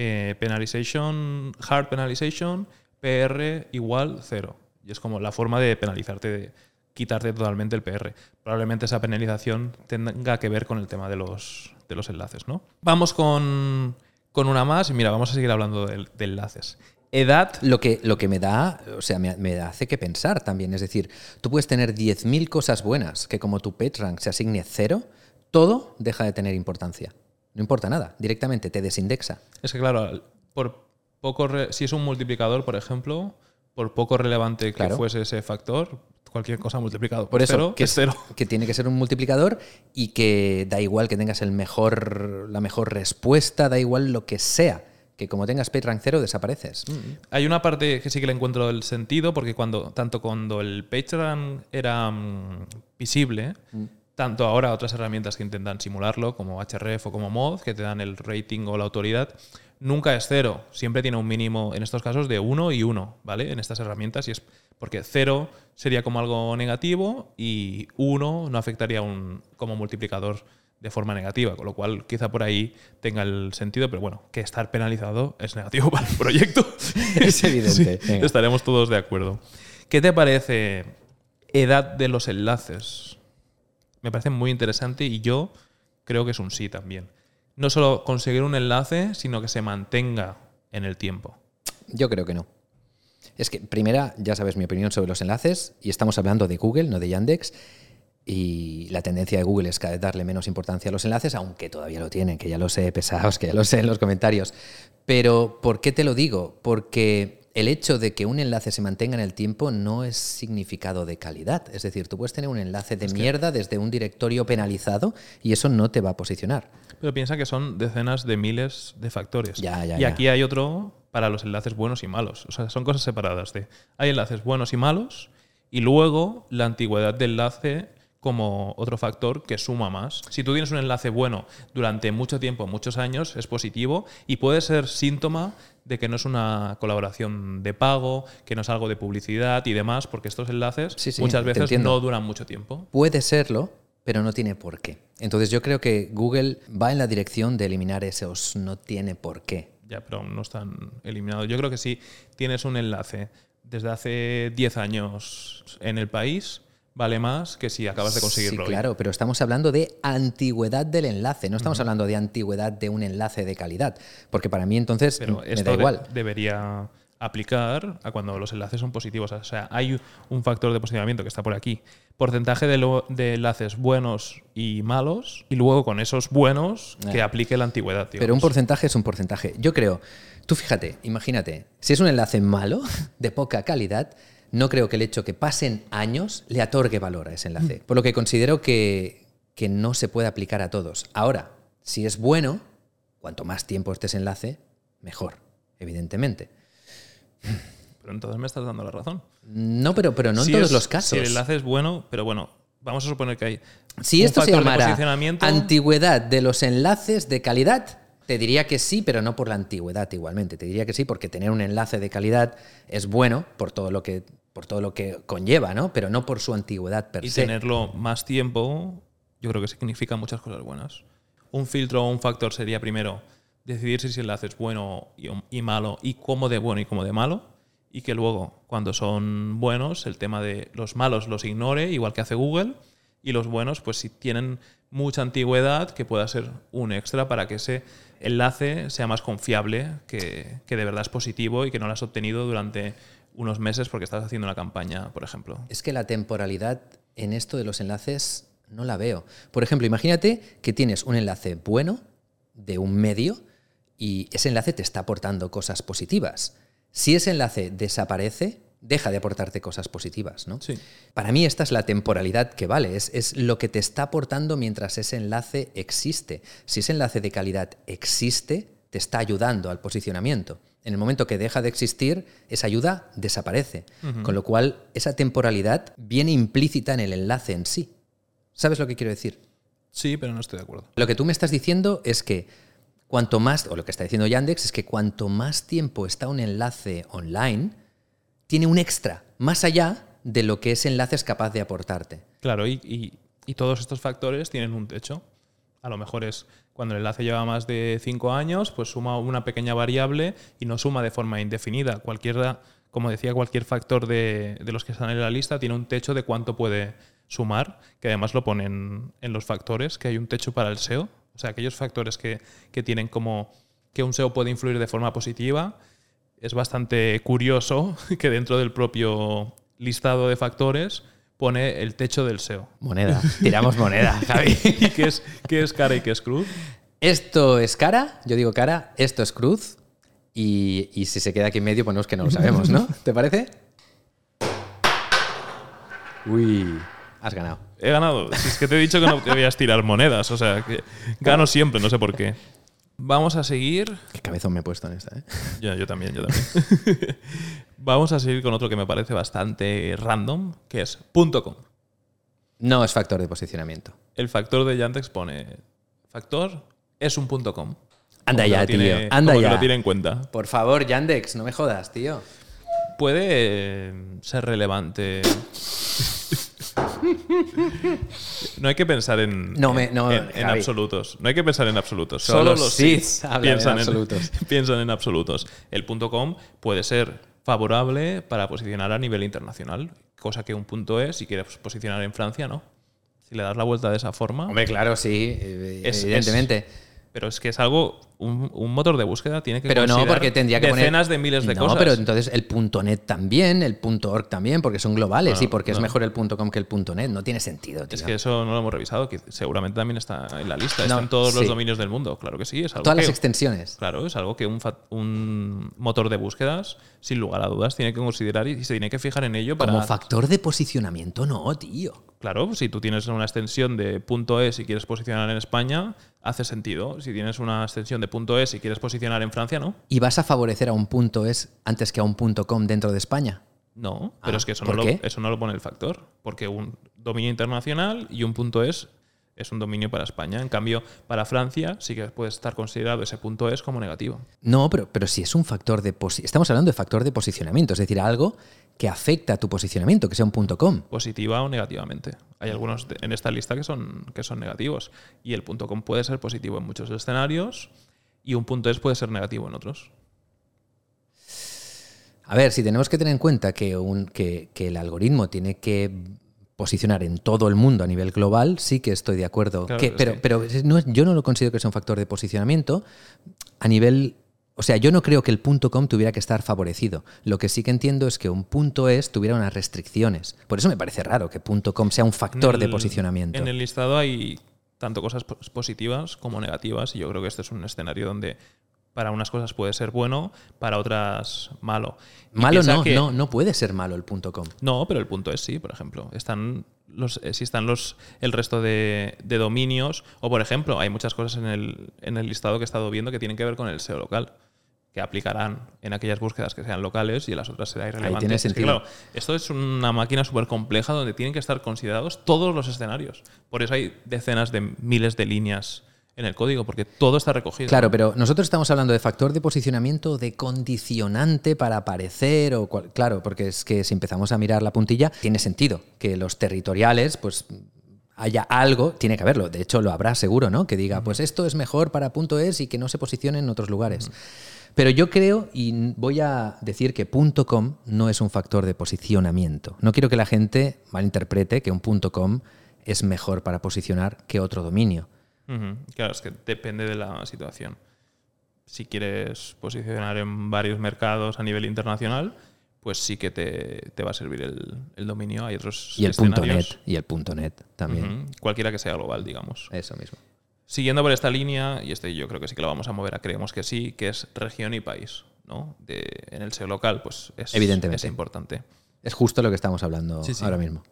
eh, penalization, hard penalization, PR igual cero. Y es como la forma de penalizarte, de quitarte totalmente el PR. Probablemente esa penalización tenga que ver con el tema de los, de los enlaces, ¿no? Vamos con, con una más y mira, vamos a seguir hablando de, enlaces. Edad, Lo que, lo que me da, o sea, me, me hace que pensar también. Es decir, tú puedes tener 10.000 cosas buenas que como tu PageRank se asigne cero, todo deja de tener importancia. No importa nada, directamente te desindexa. es que claro, por poco re- si es un multiplicador, por ejemplo, por poco relevante que Claro. fuese ese factor, cualquier cosa multiplicado por, Por eso, cero que, es cero. que tiene que ser un multiplicador y que da igual que tengas el mejor, la mejor respuesta, da igual lo que sea. Que como tengas PageRank 0 desapareces. Mm. Hay una parte que sí que le encuentro el sentido, porque cuando, tanto cuando el PageRank era mm, visible, tanto ahora otras herramientas que intentan simularlo, como HRF o como Mod, que te dan el rating o la autoridad, nunca es cero. Siempre tiene un mínimo, en estos casos, de 1 y 1, ¿vale? En estas herramientas. Y es porque cero sería como algo negativo y 1 no afectaría un, como multiplicador de forma negativa, con lo cual quizá por ahí tenga el sentido, pero bueno, que estar penalizado es negativo para el proyecto. Es evidente. Sí, estaremos todos de acuerdo. ¿Qué te parece edad de los enlaces? Me parece muy interesante y yo creo que es un sí también. No solo conseguir un enlace, sino que se mantenga en el tiempo. Yo creo que no. Es que, primera, ya sabes mi opinión sobre los enlaces, y estamos hablando de Google, no de Yandex, y la tendencia de Google es cada vez darle menos importancia a los enlaces, aunque todavía lo tienen, que ya lo sé, pesados, que ya lo sé en los comentarios. Pero, ¿por qué te lo digo? Porque el hecho de que un enlace se mantenga en el tiempo no es significado de calidad. Es decir, tú puedes tener un enlace de mierda desde un directorio penalizado y eso no te va a posicionar. Pero piensa que son decenas de miles de factores. Ya, ya, y ya. aquí hay otro para los enlaces buenos y malos. O sea, son cosas separadas. De, hay enlaces buenos y malos y luego la antigüedad del enlace como otro factor que suma más. Si tú tienes un enlace bueno durante mucho tiempo, muchos años, es positivo y puede ser síntoma de que no es una colaboración de pago, que no es algo de publicidad y demás, porque estos enlaces Sí, sí, muchas veces no duran mucho tiempo. Puede serlo, pero no tiene por qué. Entonces yo creo que Google va en la dirección de eliminar esos no tiene por qué. Ya, pero no están eliminados. Yo creo que si tienes un enlace desde hace 10 años en el país, vale más que si acabas de conseguirlo. Sí, claro, pero estamos hablando de antigüedad del enlace, no estamos hablando de antigüedad de un enlace de calidad, porque para mí entonces pero me esto da igual. debería aplicar a cuando los enlaces son positivos. O sea, hay un factor de posicionamiento que está por aquí. Porcentaje de, lo- de enlaces buenos y malos, y luego con esos buenos que Eh. aplique la antigüedad. Pero un digamos. porcentaje es un porcentaje. Yo creo, tú fíjate, imagínate, si es un enlace malo, de poca calidad, no creo que el hecho que pasen años le otorgue valor a ese enlace. Por lo que considero que, que no se puede aplicar a todos. Ahora, si es bueno, cuanto más tiempo esté ese enlace, mejor, evidentemente. Pero entonces me estás dando la razón. No, pero, pero no en todos es- los casos. Si el enlace es bueno, pero bueno, vamos a suponer que hay. Si un esto se de llamara antigüedad de los enlaces de calidad, te diría que sí, pero no por la antigüedad igualmente. Te diría que sí porque tener un enlace de calidad es bueno por todo lo que, por todo lo que conlleva, ¿no? Pero no por su antigüedad per y se. tenerlo más tiempo, yo creo que significa muchas cosas buenas. Un filtro o un factor sería primero decidir si ese enlace es bueno y, y malo y cómo de bueno y cómo de malo. Y que luego, cuando son buenos, el tema de los malos los ignore, igual que hace Google. Y los buenos, pues si tienen mucha antigüedad, que pueda ser un extra para que ese enlace sea más confiable, que, que de verdad es positivo y que no lo has obtenido durante unos meses porque estás haciendo una campaña, por ejemplo. Es que la temporalidad en esto de los enlaces no la veo. Por ejemplo, imagínate que tienes un enlace bueno de un medio y ese enlace te está aportando cosas positivas. Si ese enlace desaparece, deja de aportarte cosas positivas, ¿no? Sí. Para mí esta es la temporalidad que vale, es, es lo que te está aportando mientras ese enlace existe. Si ese enlace de calidad existe, te está ayudando al posicionamiento. En el momento que deja de existir, esa ayuda desaparece. Con lo cual, esa temporalidad viene implícita en el enlace en sí. ¿Sabes lo que quiero decir? Sí, pero no estoy de acuerdo. Lo que tú me estás diciendo es que cuanto más, o lo que está diciendo Yandex, es que cuanto más tiempo está un enlace online, tiene un extra, más allá de lo que ese enlace es capaz de aportarte. Claro, y, y- y todos estos factores tienen un techo. A lo mejor es cuando el enlace lleva más de cinco años, pues suma una pequeña variable y no suma de forma indefinida. Cualquiera, como decía, cualquier factor de, de los que están en la lista tiene un techo de cuánto puede sumar, que además lo ponen en los factores, que hay un techo para el SEO. O sea, aquellos factores que, que tienen como que un SEO puede influir de forma positiva, es bastante curioso que dentro del propio listado de factores pone el techo del SEO. Moneda, tiramos moneda, Javi. ¿Y qué es, qué es cara y qué es cruz? Esto es cara, yo digo cara, esto es cruz, y, y si se queda aquí en medio, ponemos que no lo sabemos, ¿no? ¿Te parece? Uy, has ganado. He ganado. Si es que te he dicho que no debías tirar monedas, o sea, que gano siempre, no sé por qué. Vamos a seguir. Qué cabezón me he puesto en esta, ¿eh? Yo, yo también, yo también. Vamos a seguir con otro que me parece bastante random, que es .com. No es factor de posicionamiento. El factor de Yandex pone factor es un .com. Anda ya, tiene- tío, anda como que ya. lo tiene en cuenta. Por favor, Yandex, no me jodas, tío. Puede eh, ser relevante. No hay que pensar en, No me- no, en, en absolutos. No hay que pensar en absolutos. Solo Solo, los los Siths Siths hablan en piensan absolutos. piensan en absolutos. El punto .com puede ser favorable para posicionar a nivel internacional, cosa que un punto es si quieres posicionar en Francia, no. Si le das la vuelta de esa forma, Hombre, claro, sí, eh, Es- evidentemente. pero es que es algo un, un motor de búsqueda tiene que Pero no, porque tendría que poner. decenas de miles de no, cosas. pero entonces el .net también, el .org también, porque son globales No, y porque es no. mejor el .com que el .net. No tiene sentido, tío. Es que eso no lo hemos revisado, que seguramente también está en la lista. No, Están todos los dominios del mundo, claro que sí. Es algo Todas que, las extensiones. Claro, es algo que un, un motor de búsquedas, sin lugar a dudas, tiene que considerar y se tiene que fijar en ello para. Como factor de posicionamiento, no, tío. Claro, si tú tienes una extensión de .es y quieres posicionar en España, hace sentido. Si tienes una extensión de .es y quieres posicionar en Francia, no. ¿Y vas a favorecer a un .es antes que a un .com dentro de España? No, pero Ah, es que eso ¿por no, lo, eso no lo pone el factor. Porque un dominio internacional y un .es es un dominio para España. En cambio, para Francia sí que puede estar considerado ese .es como negativo. No, pero, pero si es un factor de Estamos hablando de factor de posicionamiento, es decir, algo que afecta a tu posicionamiento, que sea un .com. Positiva o negativamente. Hay algunos en esta lista que son, que son negativos. Y el .com puede ser positivo en muchos escenarios y un .es puede ser negativo en otros. A ver, si tenemos que tener en cuenta que, un- que- que el algoritmo tiene que posicionar en todo el mundo a nivel global, sí que estoy de acuerdo. Claro, Que- es pero no yo no lo considero que sea un factor de posicionamiento a nivel... O sea, yo no creo que el .com tuviera que estar favorecido. Lo que sí que entiendo es que un .es tuviera unas restricciones. Por eso me parece raro que .com sea un factor de posicionamiento. En el listado hay tanto cosas pos- positivas como negativas y yo creo que este es un escenario donde para unas cosas puede ser bueno, para otras malo. Y Malo no, que- no, no puede ser malo el .com. No, pero el punto es sí, por ejemplo. Están los, eh, si están los, el resto de, de dominios, o por ejemplo, hay muchas cosas en el, en el listado que he estado viendo que tienen que ver con el SEO local, que aplicarán en aquellas búsquedas que sean locales y en las otras será irrelevante. tiene Es que, sentido. claro, esto es una máquina súper compleja donde tienen que estar considerados todos los escenarios. Por eso hay decenas de miles de líneas en el código, porque todo está recogido. Claro, pero nosotros estamos hablando de factor de posicionamiento, de condicionante para aparecer, o cual- claro, porque es que si empezamos a mirar la puntilla, tiene sentido que los territoriales, pues haya algo, tiene que haberlo, de hecho lo habrá seguro, ¿no? Que diga, pues esto es mejor para punto .es y que no se posicione en otros lugares. Pero yo creo, y voy a decir que .com no es un factor de posicionamiento. No quiero que la gente malinterprete que un .com es mejor para posicionar que otro dominio. Claro, es que depende de la situación. Si quieres posicionar en varios mercados a nivel internacional, pues sí que te, te va a servir el, el dominio. Hay otros Y el punto .net, y el punto .net también. Cualquiera que sea global, digamos. Eso mismo. Siguiendo por esta línea, y este yo creo que sí que lo vamos a mover a creemos que sí, que es región y país. ¿no? De, en el SEO local, pues es, Evidentemente. es importante. Es justo lo que estamos hablando Sí, sí. ahora mismo.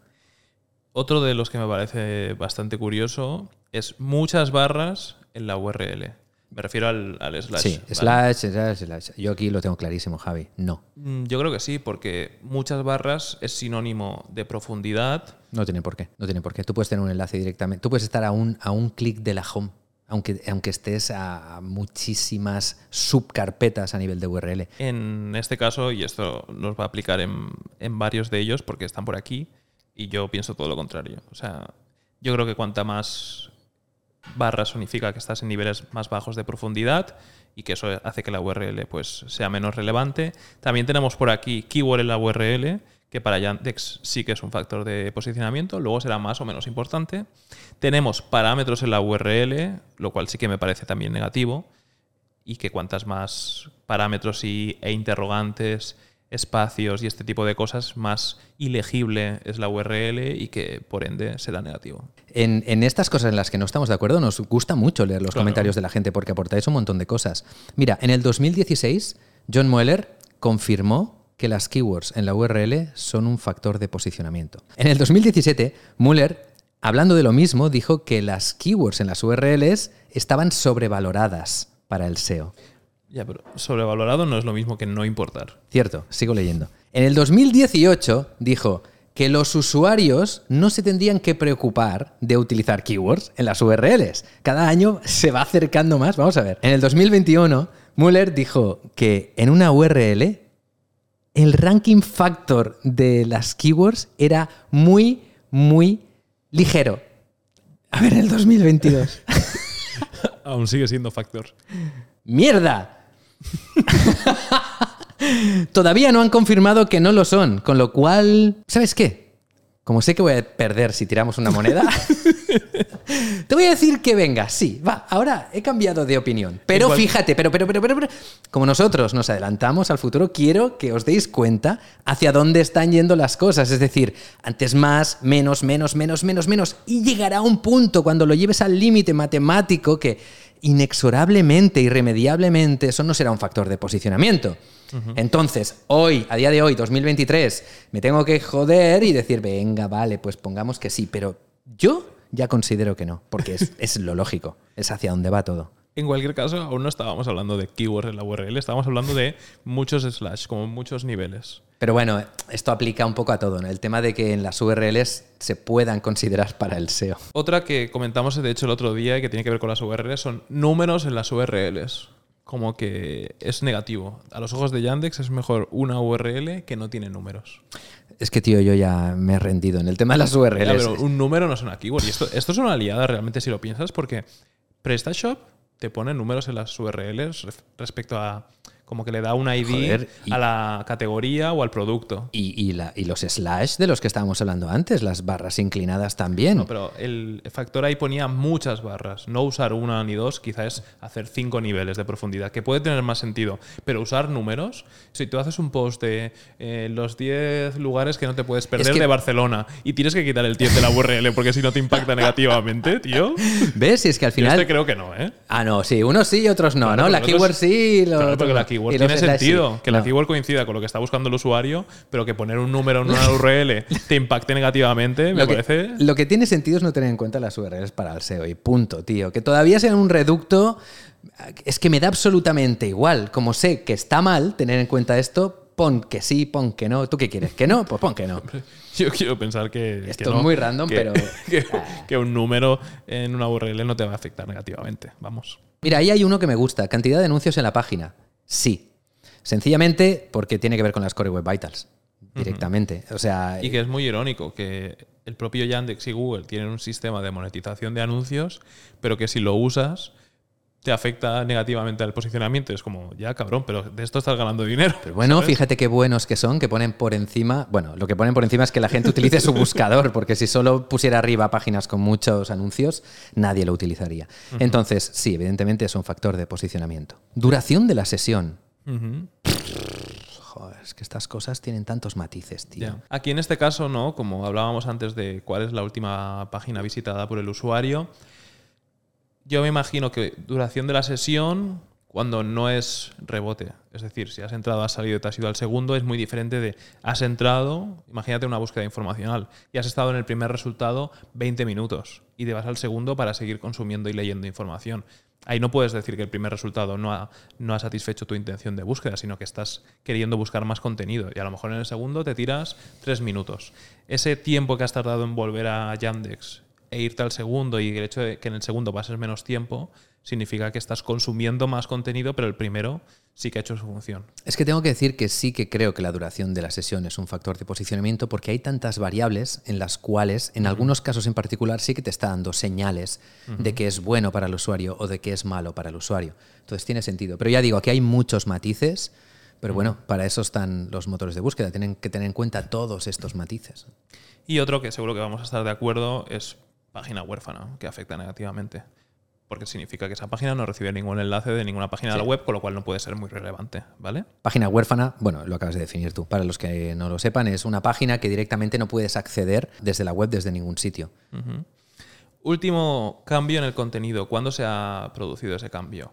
Otro de los que me parece bastante curioso es muchas barras en la URL. Me refiero al, al slash. Sí, ¿vale? slash, slash, slash. Yo aquí lo tengo clarísimo, Javi. No, Mm, Yo creo que sí, porque muchas barras es sinónimo de profundidad. no tiene por qué. No tiene por qué. Tú puedes tener un enlace directamente. Tú puedes estar a un, a un clic de la home, aunque, aunque estés a muchísimas subcarpetas a nivel de URL. En este caso, y esto nos va a aplicar en, en varios de ellos porque están por aquí, y yo pienso todo lo contrario. O sea, yo creo que cuanta más barras significa que estás en niveles más bajos de profundidad y que eso hace que la URL pues, sea menos relevante. También tenemos por aquí keyword en la URL, que para Yandex sí que es un factor de posicionamiento, luego será más o menos importante. Tenemos parámetros en la URL, lo cual sí que me parece también negativo, y que cuantas más parámetros y, e interrogantes, espacios y este tipo de cosas, más ilegible es la URL y que por ende será negativo. En, en estas cosas en las que no estamos de acuerdo, nos gusta mucho leer los Claro. comentarios de la gente porque aportáis un montón de cosas. Mira, en el 2016, John Mueller confirmó que las keywords en la URL son un factor de posicionamiento. En el 2017, Mueller, hablando de lo mismo, dijo que las keywords en las URLs estaban sobrevaloradas para el SEO. Ya, pero sobrevalorado no es lo mismo que no importar. Cierto, sigo leyendo. En el 2018 dijo que los usuarios no se tendrían que preocupar de utilizar keywords en las URLs. Cada año se va acercando más. Vamos a ver. En el 2021, Mueller dijo que en una URL el ranking factor de las keywords era muy, muy ligero. A ver, en el 2022. Aún sigue siendo factor. ¡Mierda! Todavía no han confirmado que no lo son, con lo cual, ¿sabes qué? Como sé que voy a perder si tiramos una moneda, te voy a decir que venga, sí, va, ahora he cambiado de opinión. Pero Igual- fíjate, pero, pero, pero, pero, pero, como nosotros nos adelantamos al futuro, quiero que os deis cuenta hacia dónde están yendo las cosas. Es decir, antes más, menos, menos, menos, menos, menos. Y llegará un punto cuando lo lleves al límite matemático que inexorablemente, irremediablemente, eso no será un factor de posicionamiento. Entonces, hoy, a día de hoy, 2023, me tengo que joder y decir, venga, vale, pues pongamos que sí, pero yo ya considero que no, porque es, es lo lógico, es hacia dónde va todo. En cualquier caso, aún no estábamos hablando de keywords en la URL, estábamos hablando de muchos slash, como muchos niveles. Pero bueno, esto aplica un poco a todo, ¿no? El tema de que en las URLs se puedan considerar para el SEO. Otra que comentamos, de hecho, el otro día y que tiene que ver con las URLs son números en las URLs. como que es negativo. A los ojos de Yandex es mejor una URL que no tiene números. Es que, tío, yo ya me he rendido en el tema de las URLs. Ya, pero un número no es una keyword. Y esto, esto es una aliada realmente si lo piensas, porque PrestaShop te pone números en las URLs respecto a como que le da un ID Joder, y- a la categoría o al producto. Y, y la- y los slash de los que estábamos hablando antes, las barras inclinadas también. No, pero el factor ahí ponía muchas barras. No usar una ni dos, quizás es hacer cinco niveles de profundidad, que puede tener más sentido. Pero usar números, si tú haces un post de eh, los 10 lugares que no te puedes perder que- de Barcelona y tienes que quitar el 10 de la URL porque si no te impacta negativamente, tío. ¿Ves? Si es que al Yo final. este creo que no, ¿eh? Ah, no, sí, unos sí y otros no, Claro, ¿no? La keyword sí y lo Claro, porque la keyword Y los tiene sentido. Que la No. keyword coincida con lo que está buscando el usuario, pero que poner un número en una URL te impacte negativamente, me Lo que, parece. lo que tiene sentido es no tener en cuenta las URLs para el SEO y punto, tío. Que todavía sea un reducto, es que me da absolutamente igual. Como sé que está mal tener en cuenta esto, pon que sí, pon que no. ¿Tú qué quieres? ¿Que no? Pues pon que no. Yo quiero pensar que. Esto que es muy random, que- pero- Que, que un número en una URL no te va a afectar negativamente. Vamos. Mira, ahí hay uno que me gusta. Cantidad de anuncios en la página. Sí. Sencillamente porque tiene que ver con las Core Web Vitals. Directamente. O sea, Y que es muy irónico que el propio Yandex y Google tienen un sistema de monetización de anuncios, pero que si lo usas te afecta negativamente al posicionamiento. Es como, ya cabrón, pero de esto estás ganando dinero. Pero bueno, ¿sabes? fíjate qué buenos que son, que ponen por encima. Bueno, lo que ponen por encima es que la gente utilice su buscador, porque si solo pusiera arriba páginas con muchos anuncios, nadie lo utilizaría. Entonces, sí, evidentemente es un factor de posicionamiento. Duración de la sesión. Joder, es que estas cosas tienen tantos matices, tío. Aquí en este caso, ¿no? Como hablábamos antes de cuál es la última página visitada por el usuario, yo me imagino que duración de la sesión, cuando no es rebote, es decir, si has entrado, has salido te has ido al segundo, es muy diferente de has entrado, imagínate una búsqueda informacional, y has estado en el primer resultado 20 minutos y te vas al segundo para seguir consumiendo y leyendo información. Ahí no puedes decir que el primer resultado no ha, no ha satisfecho tu intención de búsqueda, sino que estás queriendo buscar más contenido. Y a lo mejor en el segundo te tiras tres minutos. Ese tiempo que has tardado en volver a Yandex e irte al segundo y el hecho de que en el segundo pases menos tiempo significa que estás consumiendo más contenido, pero el primero sí que ha hecho su función. Es que tengo que decir que sí que creo que la duración de la sesión es un factor de posicionamiento porque hay tantas variables en las cuales, en algunos casos en particular, sí que te está dando señales de que es bueno para el usuario o de que es malo para el usuario. Entonces tiene sentido. Pero ya digo, aquí hay muchos matices, pero bueno, para eso están los motores de búsqueda. Tienen que tener en cuenta todos estos matices. Y otro que seguro que vamos a estar de acuerdo es página huérfana, que afecta negativamente. Porque significa que esa página no recibe ningún enlace de ninguna página de la web, con lo cual no puede ser muy relevante, ¿vale? Página huérfana, bueno, lo acabas de definir tú. Para los que no lo sepan, es una página que directamente no puedes acceder desde la web, desde ningún sitio. Último cambio en el contenido. ¿Cuándo se ha producido ese cambio?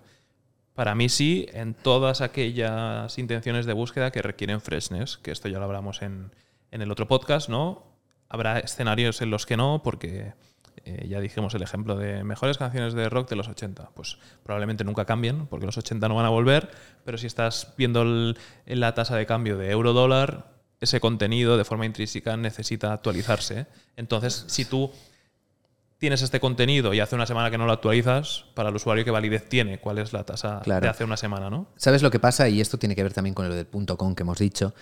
Para mí sí, en todas aquellas intenciones de búsqueda que requieren freshness, que esto ya lo hablamos en, en el otro podcast, ¿no? Habrá escenarios en los que no, porque eh, ya dijimos el ejemplo de mejores canciones de rock de los 80. Pues probablemente nunca cambien, porque los 80 no van a volver, pero si estás viendo el- la tasa de cambio de euro-dólar, ese contenido de forma intrínseca necesita actualizarse. Entonces, si tú tienes este contenido y hace una semana que no lo actualizas, para el usuario, ¿qué validez tiene? ¿Cuál es la tasa Claro. de hace una semana, no? ¿Sabes lo que pasa? Y esto tiene que ver también con lo del punto com que hemos dicho.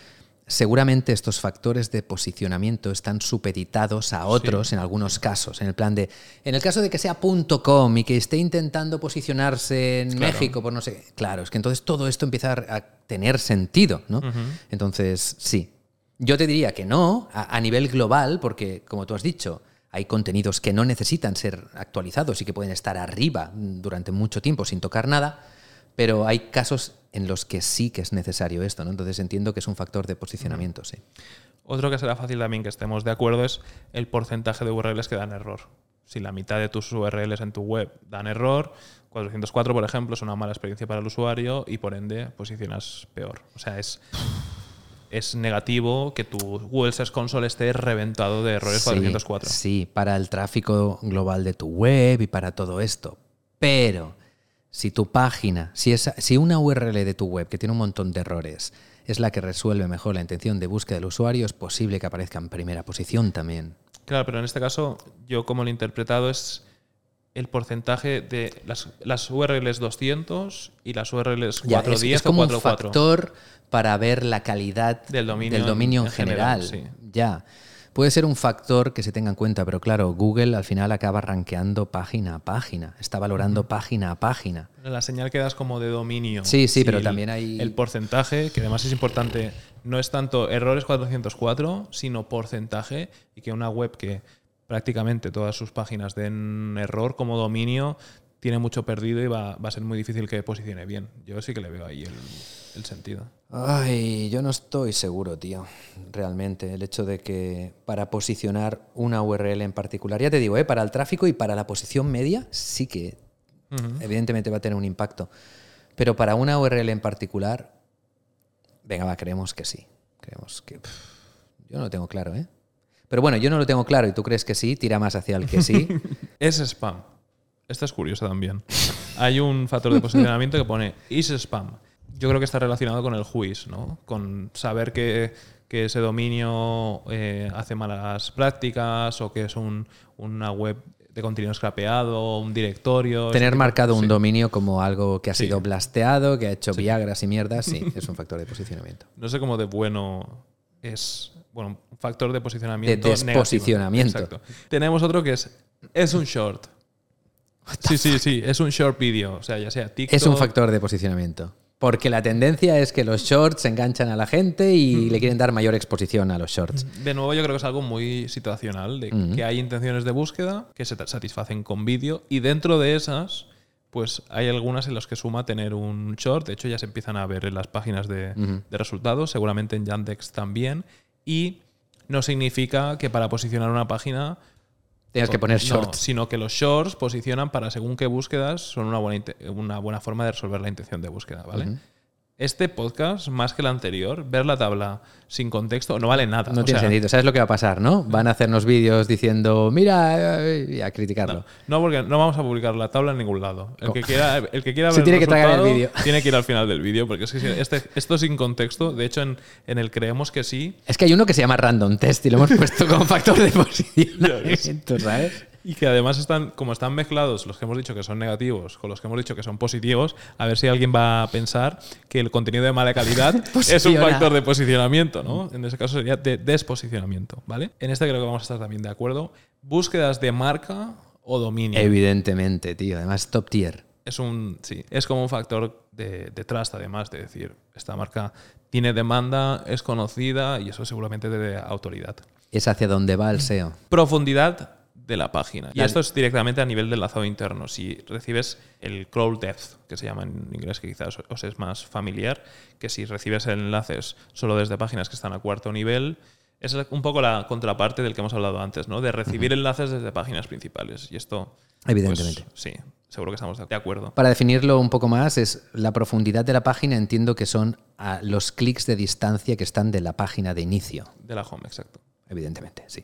Seguramente estos factores de posicionamiento están supeditados a otros en algunos casos. En el plan de. En el caso de que sea punto .com y que esté intentando posicionarse en Claro. México por no sé. Claro, es que entonces todo esto empieza a a tener sentido, ¿no? Entonces, sí. Yo te diría que no, a, a nivel global, porque, como tú has dicho, hay contenidos que no necesitan ser actualizados y que pueden estar arriba durante mucho tiempo sin tocar nada, pero hay casos en los que sí que es necesario esto, ¿no? Entonces entiendo que es un factor de posicionamiento, sí. Otro que será fácil también que estemos de acuerdo es el porcentaje de URLs que dan error. Si la mitad de tus URLs en tu web dan error, 404, por ejemplo, es una mala experiencia para el usuario y por ende posicionas peor. O sea, es, es negativo que tu Google Search Console esté reventado de errores Sí, 404. Sí, para el tráfico global de tu web y para todo esto. Pero si tu página, si, esa, si una URL de tu web que tiene un montón de errores es la que resuelve mejor la intención de búsqueda del usuario, es posible que aparezca en primera posición también. Claro, pero en este caso, yo como lo he interpretado es el porcentaje de las, las URLs 200 y las URLs Ya, 410 es, es como o un 44. factor para ver la calidad Del dominio del dominio en, en general. general, sí. Ya. Puede ser un factor que se tenga en cuenta, pero claro, Google al final acaba rankeando página a página, está valorando página a página. La señal que das como de dominio. Sí, sí, pero el- también hay- El porcentaje, que además es importante, no es tanto errores 404, sino porcentaje, y que una web que prácticamente todas sus páginas den error como dominio, tiene mucho perdido y va, va a ser muy difícil que posicione bien. Yo sí que le veo ahí el, el sentido. Ay, yo no estoy seguro, tío, realmente. El hecho de que para posicionar una URL en particular, ya te digo, ¿eh? para el tráfico y para la posición media, sí que evidentemente va a tener un impacto. Pero para una URL en particular, venga, va, creemos que sí. Creemos que... pff, yo no lo tengo claro, ¿eh? Pero bueno, yo no lo tengo claro y tú crees que sí, tira más hacia el que sí. Es spam. Esta es curiosa también. Hay un factor de posicionamiento que pone is spam. Yo creo que está relacionado con el whois, ¿no? Con saber que, que ese dominio eh, hace malas prácticas o que es un- una web de contenido scrapeado, un directorio. Tener marcado un sí. dominio como algo que ha Sí. sido blasteado, que ha hecho viagras y mierdas, sí, es un factor de posicionamiento. No sé cómo de bueno es. Bueno, un factor de posicionamiento. De negativo. desposicionamiento. Exacto. Tenemos otro que es. Es un short. Sí, sí, sí. Es un short video. O sea, ya sea TikTok. Es un factor de posicionamiento. Porque la tendencia es que los shorts enganchan a la gente y le quieren dar mayor exposición a los shorts. De nuevo, yo creo que es algo muy situacional, de Ujú. que hay intenciones de búsqueda que se satisfacen con vídeo y dentro de esas, pues hay algunas en las que suma tener un short. De hecho, ya se empiezan a ver en las páginas de resultados, seguramente en Yandex también. Y no significa que para posicionar una página Tienes que poner no, shorts. sino que los shorts posicionan para según qué búsquedas son una buena, una buena forma de resolver la intención de búsqueda, ¿vale? Este podcast, más que el anterior, ver la tabla sin contexto no vale nada. No O tiene sea, sentido. ¿Sabes lo que va a pasar, no? Van a hacernos vídeos diciendo, mira, eh, y a criticarlo. No, porque no vamos a publicar la tabla en ningún lado. El que quiera, el que quiera Se ver tiene que tragar el vídeo. Tiene que ir al final del vídeo, porque es que este, esto sin contexto, de hecho, en, en el creemos que sí, Es que hay uno que se llama Random Test y lo hemos puesto como factor de posicionamiento, ¿sabes? Y que además están, como están mezclados los que hemos dicho que son negativos con los que hemos dicho que son positivos, a ver si alguien va a pensar que el contenido de mala calidad es un factor de posicionamiento, ¿no? En ese caso sería de desposicionamiento, ¿vale? En este creo que vamos a estar también de acuerdo. Búsquedas de marca o dominio. Evidentemente, tío. Además, top tier. es un sí, es como un factor de, de trust además de decir esta marca tiene demanda es conocida y eso seguramente de autoridad Es hacia donde va el SEO. profundidad de la página y esto es directamente a nivel del enlazado interno si recibes el crawl depth que se llama en inglés que quizás os es más familiar que si recibes enlaces solo desde páginas que están a cuarto nivel es un poco la contraparte del que hemos hablado antes, ¿no? De recibir enlaces desde páginas principales. Y esto. pues, Evidentemente. sí, seguro que estamos de acuerdo. Para definirlo un poco más, es la profundidad de la página, entiendo que son a los clics de distancia que están de la página de inicio. De la home, exacto. Evidentemente, sí.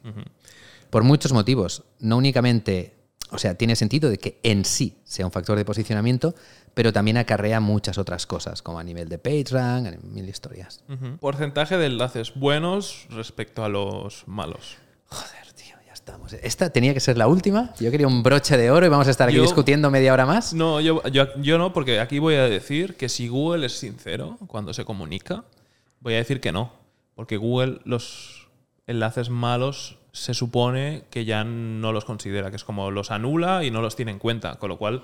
Por muchos motivos. No únicamente, o sea, tiene sentido de que en sí sea un factor de posicionamiento, pero también acarrea muchas otras cosas, como a nivel de PageRank, a mil historias. Porcentaje de enlaces buenos respecto a los malos. Joder, tío, ya estamos. Esta tenía que ser la última. Yo quería un broche de oro y vamos a estar aquí Yo- discutiendo media hora más. No, yo, yo, yo no, porque aquí voy a decir que si Google es sincero cuando se comunica, voy a decir que no. Porque Google los enlaces malos se supone que ya no los considera, que es como los anula y no los tiene en cuenta. Con lo cual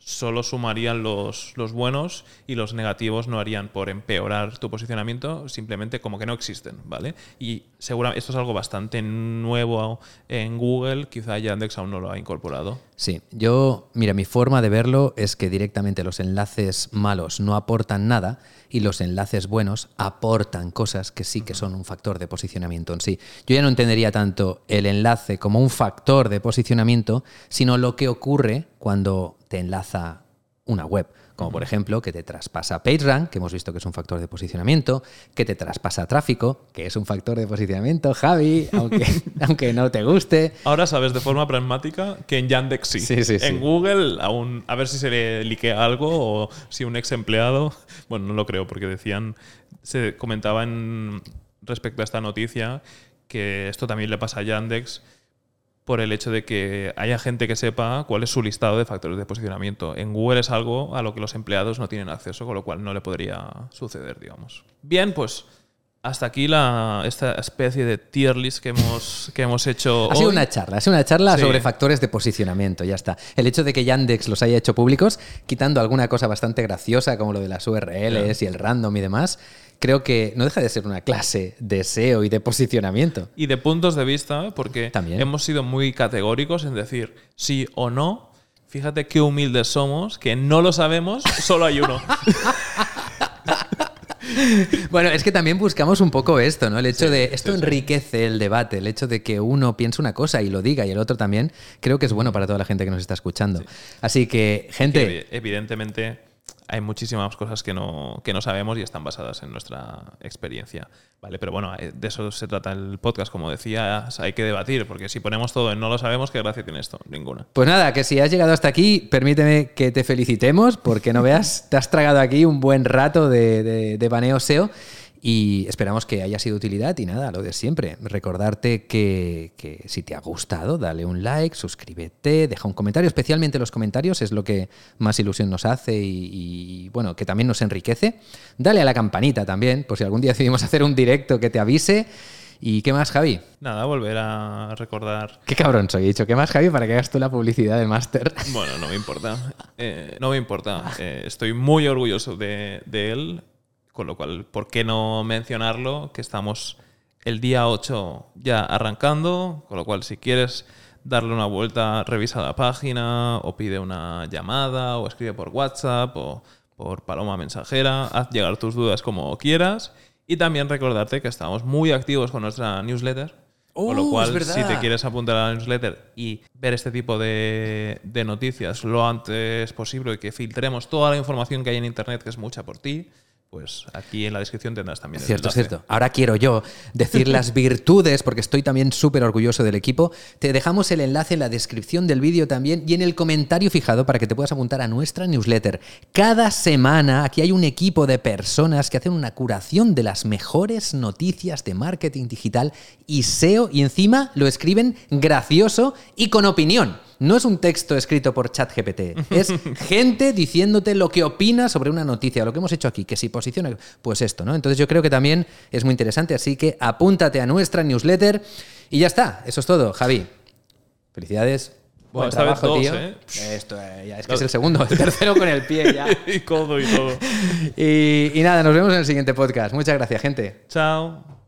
solo sumarían los, los buenos y los negativos no harían por empeorar tu posicionamiento, simplemente como que no existen, ¿vale? Y seguramente esto es algo bastante nuevo en Google, quizá Yandex aún no lo ha incorporado. Sí, yo, mira, mi forma de verlo es que directamente los enlaces malos no aportan nada y los enlaces buenos aportan cosas que sí que son un factor de posicionamiento en sí. Yo ya no entendería tanto el enlace como un factor de posicionamiento, sino lo que ocurre cuando te enlaza una web. Como por ejemplo que te traspasa PageRank, que hemos visto que es un factor de posicionamiento, que te traspasa tráfico, que es un factor de posicionamiento, Javi, aunque, aunque no te guste. Ahora sabes de forma pragmática que en Yandex sí. Sí, sí, sí. En Google aún, a ver si se le liquea algo o si un ex empleado, bueno, no lo creo porque decían, se comentaba en, respecto a esta noticia que esto también le pasa a Yandex por el hecho de que haya gente que sepa cuál es su listado de factores de posicionamiento. En Google es algo a lo que los empleados no tienen acceso, con lo cual no le podría suceder, digamos. Bien, pues hasta aquí la, esta especie de tier list que hemos, que hemos hecho. Ha sido hoy. una charla, ha sido una charla Sí. sobre factores de posicionamiento, ya está. El hecho de que Yandex los haya hecho públicos, quitando alguna cosa bastante graciosa como lo de las URLs y el random y demás, creo que no deja de ser una clase de SEO y de posicionamiento. Y de puntos de vista, porque También. hemos sido muy categóricos en decir sí o no. Fíjate qué humildes somos, que no lo sabemos, solo hay uno. Bueno, es que también buscamos un poco esto, ¿no? El hecho Sí, de esto sí, sí. enriquece el debate, el hecho de que uno piense una cosa y lo diga y el otro también, creo que es bueno para toda la gente que nos está escuchando. Así que, gente, Que, evidentemente hay muchísimas cosas que no, que no sabemos y están basadas en nuestra experiencia. ¿Vale? Pero bueno, eh, de eso se trata el podcast, como decías, hay que debatir, porque si ponemos todo en no lo sabemos, ¿qué gracia tiene esto? Ninguna. Pues nada, que si has llegado hasta aquí, permíteme que te felicitemos, porque no veas, te has tragado aquí un buen rato de, de, de baneo SEO y esperamos que haya sido de utilidad y nada, lo de siempre. Recordarte que, que si te ha gustado, dale un like, suscríbete, deja un comentario, especialmente los comentarios es lo que más ilusión nos hace y, y, bueno, que también nos enriquece. Dale a la campanita también, por si algún día decidimos hacer un directo que te avise. ¿Y qué más, Javi? Nada, volver a recordar Qué cabrón soy, he dicho. ¿Qué más, Javi, para que hagas tú la publicidad del máster? Bueno, no me importa. Eh, no me importa. Eh, estoy muy orgulloso de, de él, con lo cual, ¿por qué no mencionarlo? Que estamos el día 8 ya arrancando, con lo cual, si quieres darle una vuelta, revisa la página, o pide una llamada, o escribe por WhatsApp, o por paloma mensajera, haz llegar tus dudas como quieras. Y también recordarte que estamos muy activos con nuestra newsletter. Con lo Oh, cual, si te quieres apuntar a la newsletter y ver este tipo de, de noticias lo antes posible y que filtremos toda la información que hay en Internet, que es mucha por ti, pues aquí en la descripción tendrás también el Cierto, enlace. cierto. Ahora quiero yo decir las virtudes, porque estoy también súper orgulloso del equipo. Te dejamos el enlace en la descripción del vídeo también y en el comentario fijado para que te puedas apuntar a nuestra newsletter. Cada semana aquí hay un equipo de personas que hacen una curación de las mejores noticias de marketing digital y SEO y encima lo escriben gracioso y con opinión. No es un texto escrito por ChatGPT, es gente diciéndote lo que opina sobre una noticia, lo que hemos hecho aquí, que si posiciona, pues esto, ¿no? Entonces yo creo que también es muy interesante, así que apúntate a nuestra newsletter y ya está, eso es todo, Javi. Felicidades. Bueno, Buen trabajo, dos, tío. ¿eh? Esto, eh, ya, es que es el segundo, el tercero con el pie ya. y codo y todo. Y, y nada, nos vemos en el siguiente podcast. Muchas gracias, gente. Chao.